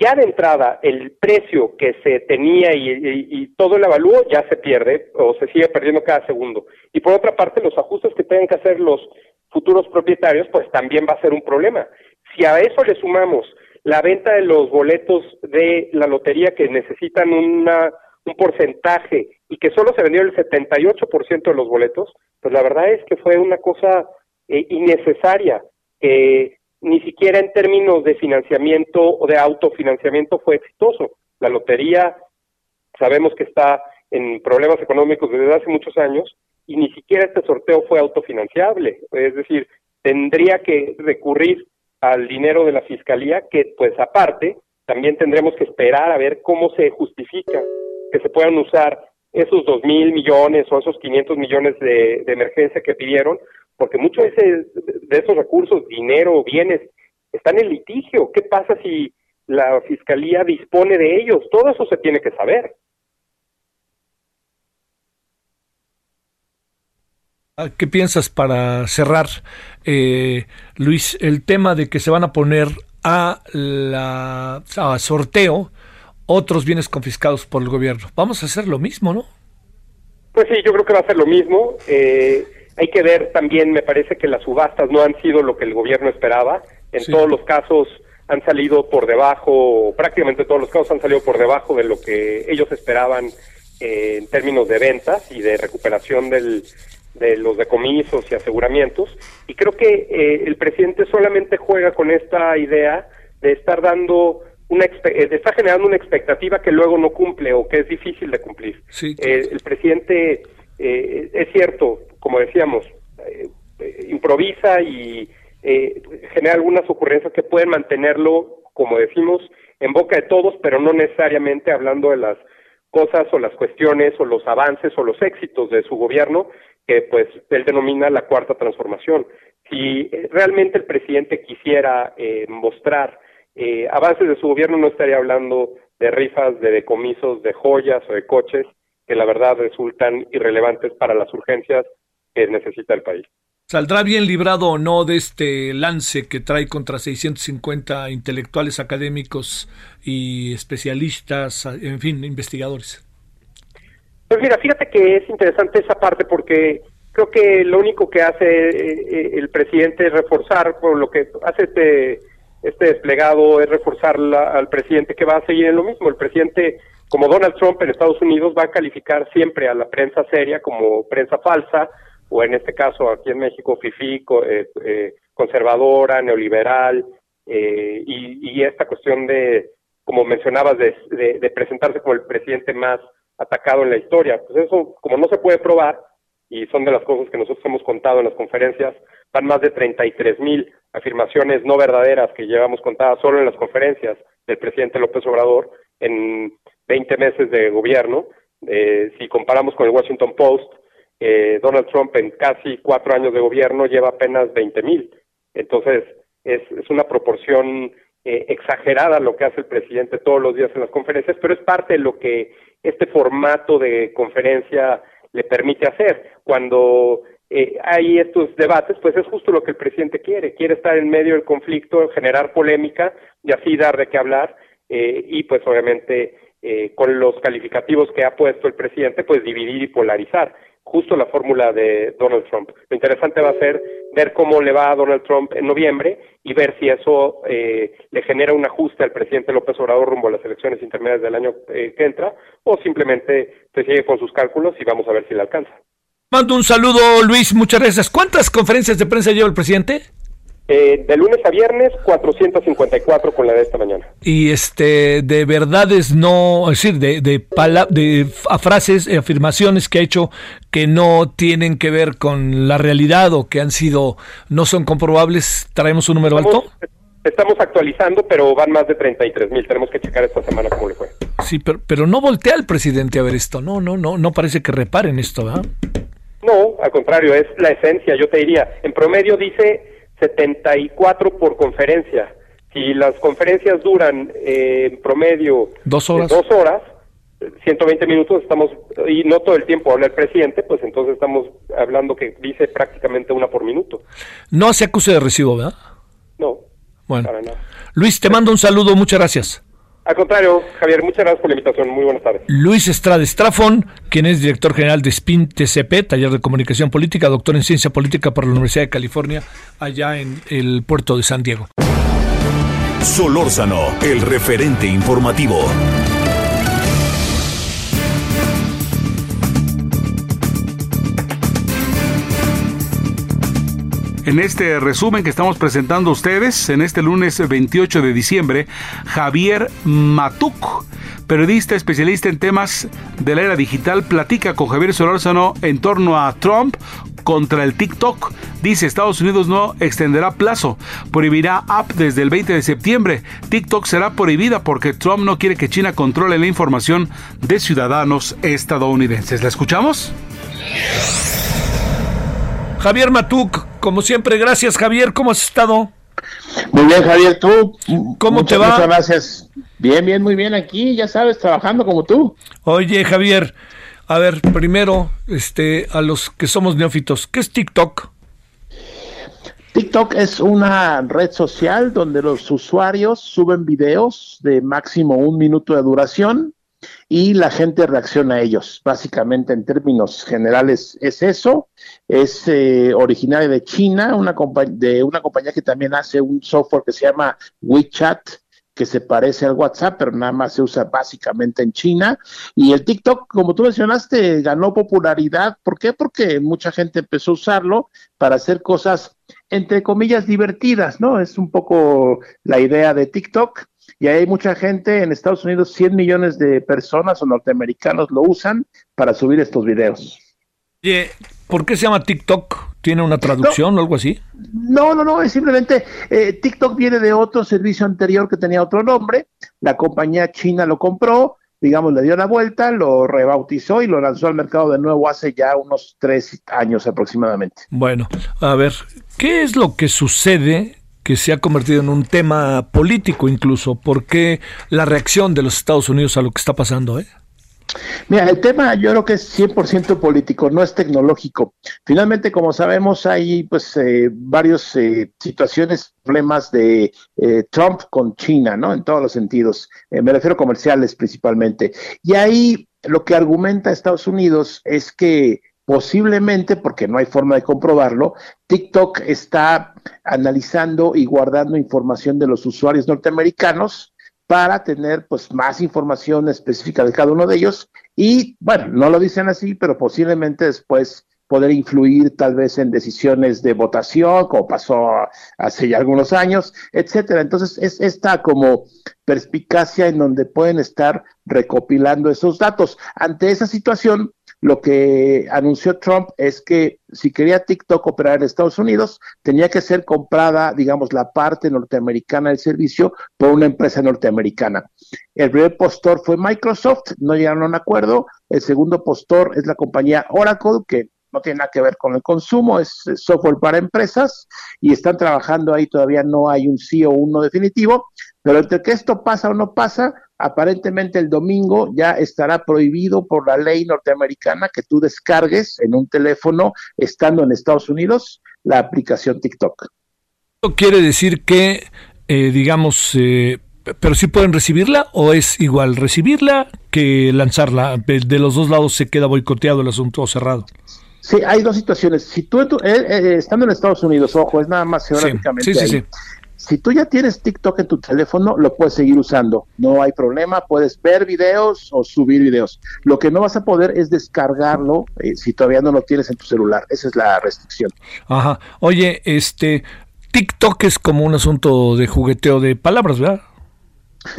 ya de entrada, el precio que se tenía y, y, todo el avalúo ya se pierde o se sigue perdiendo cada segundo. Y por otra parte, los ajustes que tengan que hacer los futuros propietarios, pues también va a ser un problema. Si a eso le sumamos la venta de los boletos de la lotería que necesitan una un porcentaje y que solo se vendió el 78% de los boletos, pues la verdad es que fue una cosa eh, innecesaria, que ni siquiera en términos de financiamiento o de autofinanciamiento fue exitoso. La lotería sabemos que está en problemas económicos desde hace muchos años y ni siquiera este sorteo fue autofinanciable. Es decir, tendría que recurrir al dinero de la fiscalía que, pues aparte, también tendremos que esperar a ver cómo se justifica que se puedan usar esos dos mil millones o esos 500 millones de, emergencia que pidieron, porque muchos de, de esos recursos, dinero, bienes, están en litigio. ¿Qué pasa si la fiscalía dispone de ellos? Todo eso se tiene que saber. Ah, ¿Qué piensas para cerrar, eh, Luis, el tema de que se van a poner a, la, a sorteo otros bienes confiscados por el gobierno? Vamos a hacer lo mismo, ¿no? Pues sí, yo creo que va a ser lo mismo. Eh, hay que ver también, me parece que las subastas no han sido lo que el gobierno esperaba. En todos los casos han salido por debajo, prácticamente todos los casos han salido por debajo de lo que ellos esperaban eh, en términos de ventas y de recuperación del, de los decomisos y aseguramientos. Y creo que eh, el presidente solamente juega con esta idea de estar dando una eh, de estar generando una expectativa que luego no cumple o que es difícil de cumplir. Eh, el presidente es cierto, como decíamos, improvisa y genera algunas ocurrencias que pueden mantenerlo, como decimos, en boca de todos, pero no necesariamente hablando de las cosas o las cuestiones o los avances o los éxitos de su gobierno que pues él denomina la cuarta transformación. Si eh, realmente el presidente quisiera eh, mostrar eh, avances de su gobierno, no estaría hablando de rifas, de decomisos, de joyas o de coches, que la verdad resultan irrelevantes para las urgencias que necesita el país. ¿Saldrá bien librado o no de este lance que trae contra 650 intelectuales académicos y especialistas, en fin, investigadores? Pues mira, fíjate que es interesante esa parte porque creo que lo único que hace eh, eh, el presidente es reforzar, por lo que hace este, este desplegado es reforzar al presidente que va a seguir en lo mismo. El presidente, como Donald Trump en Estados Unidos, va a calificar siempre a la prensa seria como prensa falsa, o en este caso aquí en México, FIFI, eh, conservadora, neoliberal, y, esta cuestión de, como mencionabas, de presentarse como el presidente más atacado en la historia. Pues eso, como no se puede probar, y son de las cosas que nosotros hemos contado en las conferencias, van más de 33 mil afirmaciones no verdaderas que llevamos contadas solo en las conferencias del presidente López Obrador en 20 meses de gobierno. Eh, si comparamos con el Washington Post, eh, Donald Trump en casi cuatro años de gobierno lleva apenas 20 mil. Entonces, es, es una proporción eh, exagerada lo que hace el presidente todos los días en las conferencias, pero es parte de lo que este formato de conferencia le permite hacer. Cuando eh, hay estos debates, pues es justo lo que el presidente quiere, quiere estar en medio del conflicto, generar polémica y así dar de qué hablar eh, y pues obviamente eh, con los calificativos que ha puesto el presidente, pues dividir y polarizar justo la fórmula de Donald Trump. Lo interesante va a ser ver cómo le va a Donald Trump en noviembre y ver si eso eh, le genera un ajuste al presidente López Obrador rumbo a las elecciones intermedias del año eh, que entra o simplemente se sigue con sus cálculos y vamos a ver si le alcanza. Mando un saludo, Luis, muchas gracias. ¿Cuántas conferencias de prensa lleva el presidente? Eh, de lunes a viernes, 454 con la de esta mañana. Y este, de verdades no, es decir, de, de, de frases, afirmaciones que ha hecho que no tienen que ver con la realidad o que han sido, no son comprobables, ¿traemos un número alto? Estamos actualizando, pero van más de 33 mil. Tenemos que checar esta semana cómo le fue. Sí, pero, pero no voltea el presidente a ver esto. No, no, no, no parece que reparen esto, ¿verdad? No, al contrario, es la esencia. Yo te diría, en promedio dice 74 por conferencia. Si las conferencias duran eh, en promedio dos horas, dos horas 120 minutos estamos, y no todo el tiempo habla el presidente, pues entonces estamos hablando que dice prácticamente una por minuto. No se acuse de recibo, ¿verdad? No. Bueno. Luis, te mando un saludo, muchas gracias. Al contrario, Javier, muchas gracias por la invitación. Muy buenas tardes. Luis Estrada Estrafón, quien es director general de SPIN TCP, Taller de Comunicación Política, doctor en Ciencia Política por la Universidad de California, allá en el puerto de San Diego. Solórzano, el referente informativo. En este resumen que estamos presentando a ustedes, en este lunes 28 de diciembre, Javier Matuk, periodista especialista en temas de la era digital, platica con Javier Solórzano en torno a Trump contra el TikTok. Dice Estados Unidos no extenderá plazo, prohibirá app desde el 20 de septiembre. TikTok será prohibida porque Trump no quiere que China controle la información de ciudadanos estadounidenses. ¿La escuchamos? Javier Matuk, como siempre, gracias Javier, ¿cómo has estado? Muy bien, Javier, tú. ¿Cómo te va? Muchas gracias. Bien, bien, muy bien aquí, ya sabes, trabajando como tú. Oye, Javier, a ver, primero, este, a los que somos neófitos, ¿qué es TikTok? TikTok es una red social donde los usuarios suben videos de máximo un minuto de duración y la gente reacciona a ellos. Básicamente, en términos generales, es eso. Es eh, originaria de China, una de una compañía que también hace un software que se llama WeChat, que se parece al WhatsApp, pero nada más se usa básicamente en China. Y el TikTok, como tú mencionaste, ganó popularidad. ¿Por qué? Porque mucha gente empezó a usarlo para hacer cosas, entre comillas, divertidas, ¿no? Es un poco la idea de TikTok. Y hay mucha gente en Estados Unidos, 100 millones de personas o norteamericanos lo usan para subir estos videos. Oye, ¿por qué se llama TikTok? ¿Tiene una traducción o algo así? No, no, no, es simplemente eh, TikTok viene de otro servicio anterior que tenía otro nombre, la compañía china lo compró, digamos, le dio la vuelta, lo rebautizó y lo lanzó al mercado de nuevo hace ya unos tres años aproximadamente. Bueno, a ver, ¿qué es lo que sucede que se ha convertido en un tema político incluso? ¿Por qué la reacción de los Estados Unidos a lo que está pasando? Eh? Mira, el tema yo creo que es 100% político, no es tecnológico. Finalmente, como sabemos, hay pues eh, varias eh, situaciones, problemas de eh, Trump con China, ¿no? En todos los sentidos. Eh, me refiero a comerciales principalmente. Y ahí lo que argumenta Estados Unidos es que posiblemente, porque no hay forma de comprobarlo, TikTok está analizando y guardando información de los usuarios norteamericanos para tener pues más información específica de cada uno de ellos y bueno, no lo dicen así, pero posiblemente después poder influir tal vez en decisiones de votación, como pasó hace ya algunos años, etcétera. Entonces, es esta como perspicacia en donde pueden estar recopilando esos datos. Ante esa situación, lo que anunció Trump es que si quería TikTok operar en Estados Unidos, tenía que ser comprada, digamos, la parte norteamericana del servicio por una empresa norteamericana. El primer postor fue Microsoft, no llegaron a un acuerdo. El segundo postor es la compañía Oracle, que no tiene nada que ver con el consumo, es software para empresas y están trabajando ahí, todavía no hay un sí o un no definitivo, pero entre que esto pasa o no pasa, aparentemente el domingo ya estará prohibido por la ley norteamericana que tú descargues en un teléfono estando en Estados Unidos la aplicación TikTok. ¿Esto quiere decir que, eh, digamos, eh, pero sí pueden recibirla o es igual recibirla que lanzarla? De los dos lados se queda boicoteado el asunto cerrado. Sí, hay dos situaciones. Si tú, eh, estando en Estados Unidos, ojo, es nada más geográficamente. Sí, sí, sí, si tú ya tienes TikTok en tu teléfono, lo puedes seguir usando. No hay problema, puedes ver videos o subir videos. Lo que no vas a poder es descargarlo eh, si todavía no lo tienes en tu celular. Esa es la restricción. Ajá. Oye, este TikTok es como un asunto de jugueteo de palabras, ¿verdad?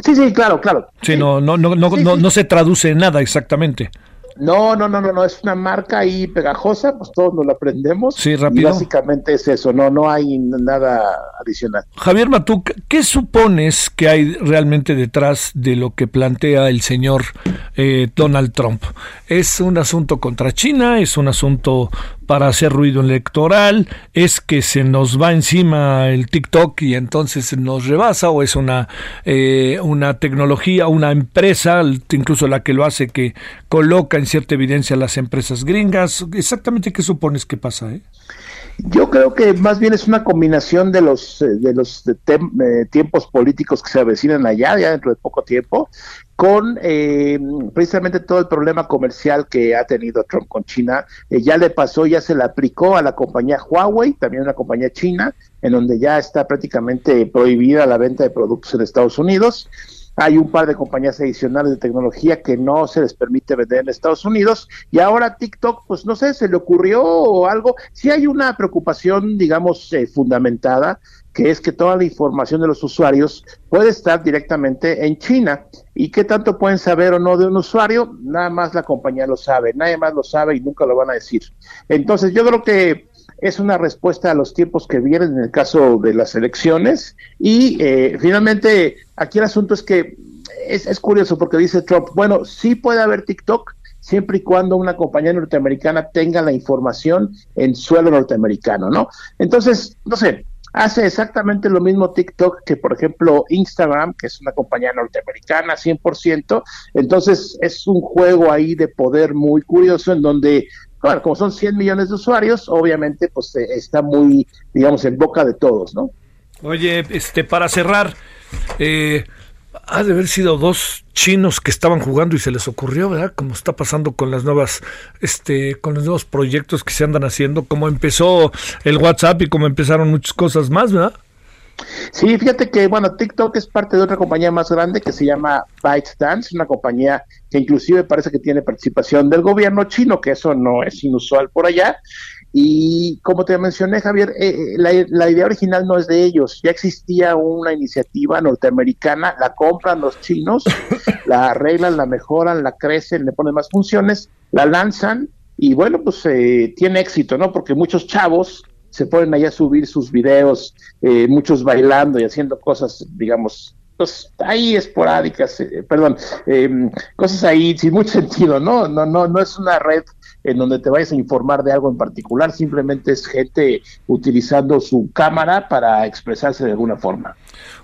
Sí, sí, claro, claro. Sí, no, no, no, no, no, no se traduce en nada exactamente. No, no, no, no, no, es una marca ahí pegajosa, pues todos nos la aprendemos. Sí, rápido. Y básicamente es eso, no, no hay nada adicional. Javier Matuk, ¿qué supones que hay realmente detrás de lo que plantea el señor eh, Donald Trump? ¿Es un asunto contra China? ¿Es un asunto para hacer ruido electoral? ¿Es que se nos va encima el TikTok y entonces nos rebasa? ¿O es una, eh, una tecnología, una empresa, incluso la que lo hace, que coloca en cierta evidencia a las empresas gringas? ¿Exactamente qué supones que pasa? Eh? Yo creo que más bien es una combinación de los eh, de los eh, tiempos políticos que se avecinan allá, ya dentro de poco tiempo, con eh, precisamente todo el problema comercial que ha tenido Trump con China. ya le pasó, ya se le aplicó a la compañía Huawei, también una compañía china, en donde ya está prácticamente prohibida la venta de productos en Estados Unidos. Hay un par de compañías adicionales de tecnología que no se les permite vender en Estados Unidos y ahora TikTok, pues no sé, se le ocurrió o algo. Sí hay una preocupación, digamos, eh, fundamentada, que es que toda la información de los usuarios puede estar directamente en China. ¿Y qué tanto pueden saber o no de un usuario? Nada más la compañía lo sabe, nadie más lo sabe y nunca lo van a decir. Entonces yo creo que es una respuesta a los tiempos que vienen en el caso de las elecciones. Y eh, finalmente, aquí el asunto es que es, es curioso porque dice Trump, bueno, sí puede haber TikTok, siempre y cuando una compañía norteamericana tenga la información en suelo norteamericano, ¿no? Entonces, no sé, hace exactamente lo mismo TikTok que, por ejemplo, Instagram, que es una compañía norteamericana 100%. Entonces, es un juego ahí de poder muy curioso en donde bueno, como son 100 millones de usuarios, obviamente pues eh, está muy, digamos, en boca de todos, ¿no? Oye, este, para cerrar, eh, ha de haber sido dos chinos que estaban jugando y se les ocurrió, ¿verdad? Como está pasando con las nuevas, este, con los nuevos proyectos que se andan haciendo, como empezó el WhatsApp y como empezaron muchas cosas más, ¿verdad? Sí, fíjate que, bueno, TikTok es parte de otra compañía más grande que se llama ByteDance, una compañía que inclusive parece que tiene participación del gobierno chino, que eso no es inusual por allá. Y como te mencioné, Javier, eh, eh, la, la, idea original no es de ellos. Ya existía una iniciativa norteamericana, la compran los chinos, *coughs* la arreglan, la mejoran, la crecen, le ponen más funciones, la lanzan y bueno, pues eh, tiene éxito, ¿no? Porque muchos chavos se ponen ahí a subir sus videos, eh, muchos bailando y haciendo cosas, digamos, pues ahí esporádicas, eh, perdón, em, cosas ahí sin mucho *laughs* sentido, ¿no? No, no, no es una red en donde te vayas a informar de algo en particular, simplemente es gente utilizando su cámara para expresarse de alguna forma.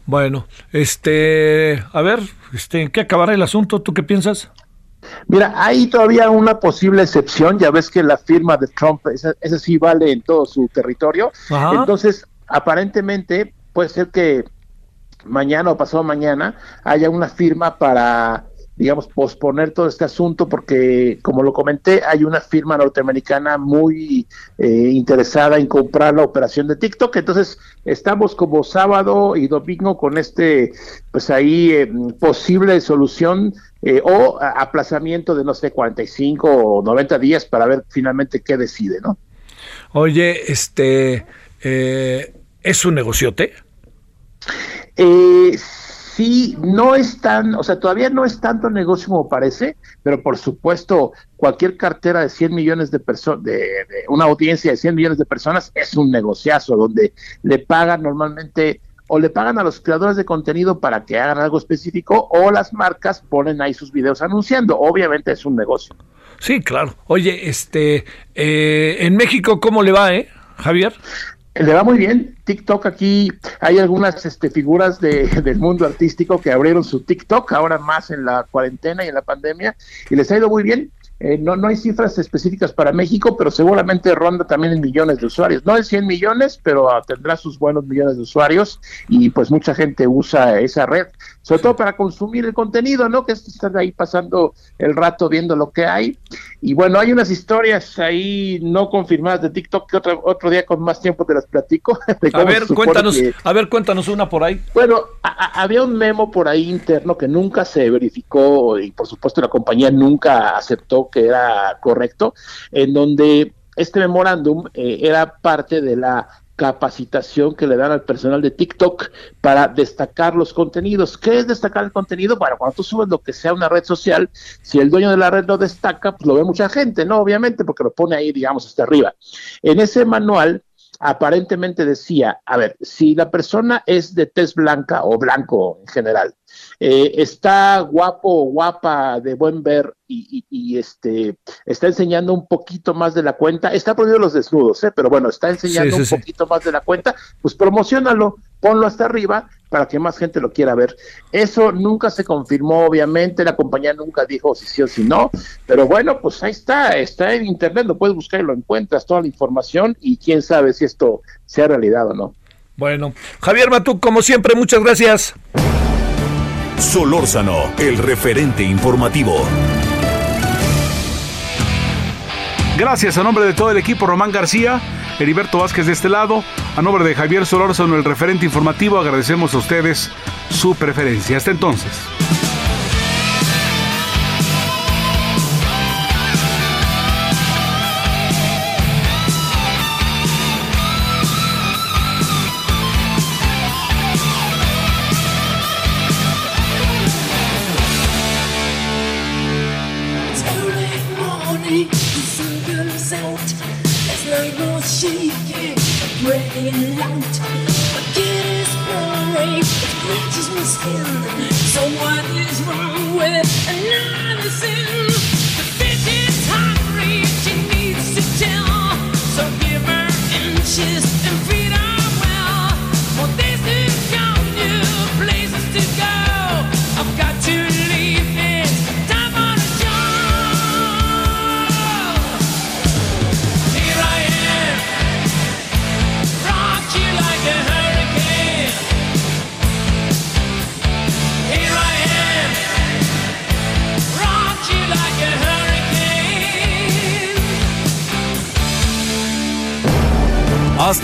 Bueno, este, a ver, este, ¿en qué acabará el asunto? ¿Tú qué piensas? Mira, hay todavía una posible excepción, ya ves que la firma de Trump, esa, sí vale en todo su territorio, entonces aparentemente puede ser que mañana o pasado mañana haya una firma para digamos, posponer todo este asunto porque, como lo comenté, hay una firma norteamericana muy eh, interesada en comprar la operación de TikTok. Entonces, estamos como sábado y domingo con este, pues ahí, eh, posible solución eh, o aplazamiento de, no sé, 45 o 90 días para ver finalmente qué decide, ¿no? Oye, este, ¿es un negociote? Eh, sí, no es tan, o sea, todavía no es tanto negocio como parece, pero por supuesto, cualquier cartera de 100 millones de personas, de, una audiencia de 100 millones de personas es un negociazo donde le pagan normalmente o le pagan a los creadores de contenido para que hagan algo específico o las marcas ponen ahí sus videos anunciando. Obviamente es un negocio. Sí, claro. Oye, este, eh, en México, ¿cómo le va, eh, Javier? Le va muy bien. TikTok aquí hay algunas este, figuras de, *laughs* del mundo artístico que abrieron su TikTok ahora más en la cuarentena y en la pandemia y les ha ido muy bien. Eh, no, no hay cifras específicas para México, pero seguramente ronda también en millones de usuarios. No en 100 millones, pero ah, tendrá sus buenos millones de usuarios y pues mucha gente usa esa red, sobre todo para consumir el contenido, ¿no? Que es estar ahí pasando el rato viendo lo que hay. Y bueno, hay unas historias ahí no confirmadas de TikTok que otro, otro día con más tiempo te las platico. *laughs* a ver, cuéntanos, a ver, cuéntanos una por ahí. Bueno, había un memo por ahí interno que nunca se verificó y por supuesto la compañía nunca aceptó que era correcto, en donde este memorándum eh, era parte de la capacitación que le dan al personal de TikTok para destacar los contenidos. ¿Qué es destacar el contenido? Bueno, cuando tú subes lo que sea una red social, si el dueño de la red lo destaca, pues lo ve mucha gente, ¿no? Obviamente, porque lo pone ahí, digamos, hasta arriba. En ese manual aparentemente decía, a ver, si la persona es de tez blanca o blanco en general, eh, está guapo o guapa de buen ver y, este está enseñando un poquito más de la cuenta, está prohibido los desnudos, ¿eh? pero bueno, está enseñando un poquito más de la cuenta, pues promocionalo, ponlo hasta arriba para que más gente lo quiera ver. Eso nunca se confirmó, obviamente, la compañía nunca dijo si sí o si no, pero bueno, pues ahí está, está en internet, lo puedes buscar y lo encuentras, toda la información y quién sabe si esto sea realidad o no. Bueno, Javier Matú, como siempre, muchas gracias. Solórzano, el referente informativo. Gracias a nombre de todo el equipo Román García, Heriberto Vázquez de este lado, a nombre de Javier Solórzano, el referente informativo, agradecemos a ustedes su preferencia. Hasta entonces.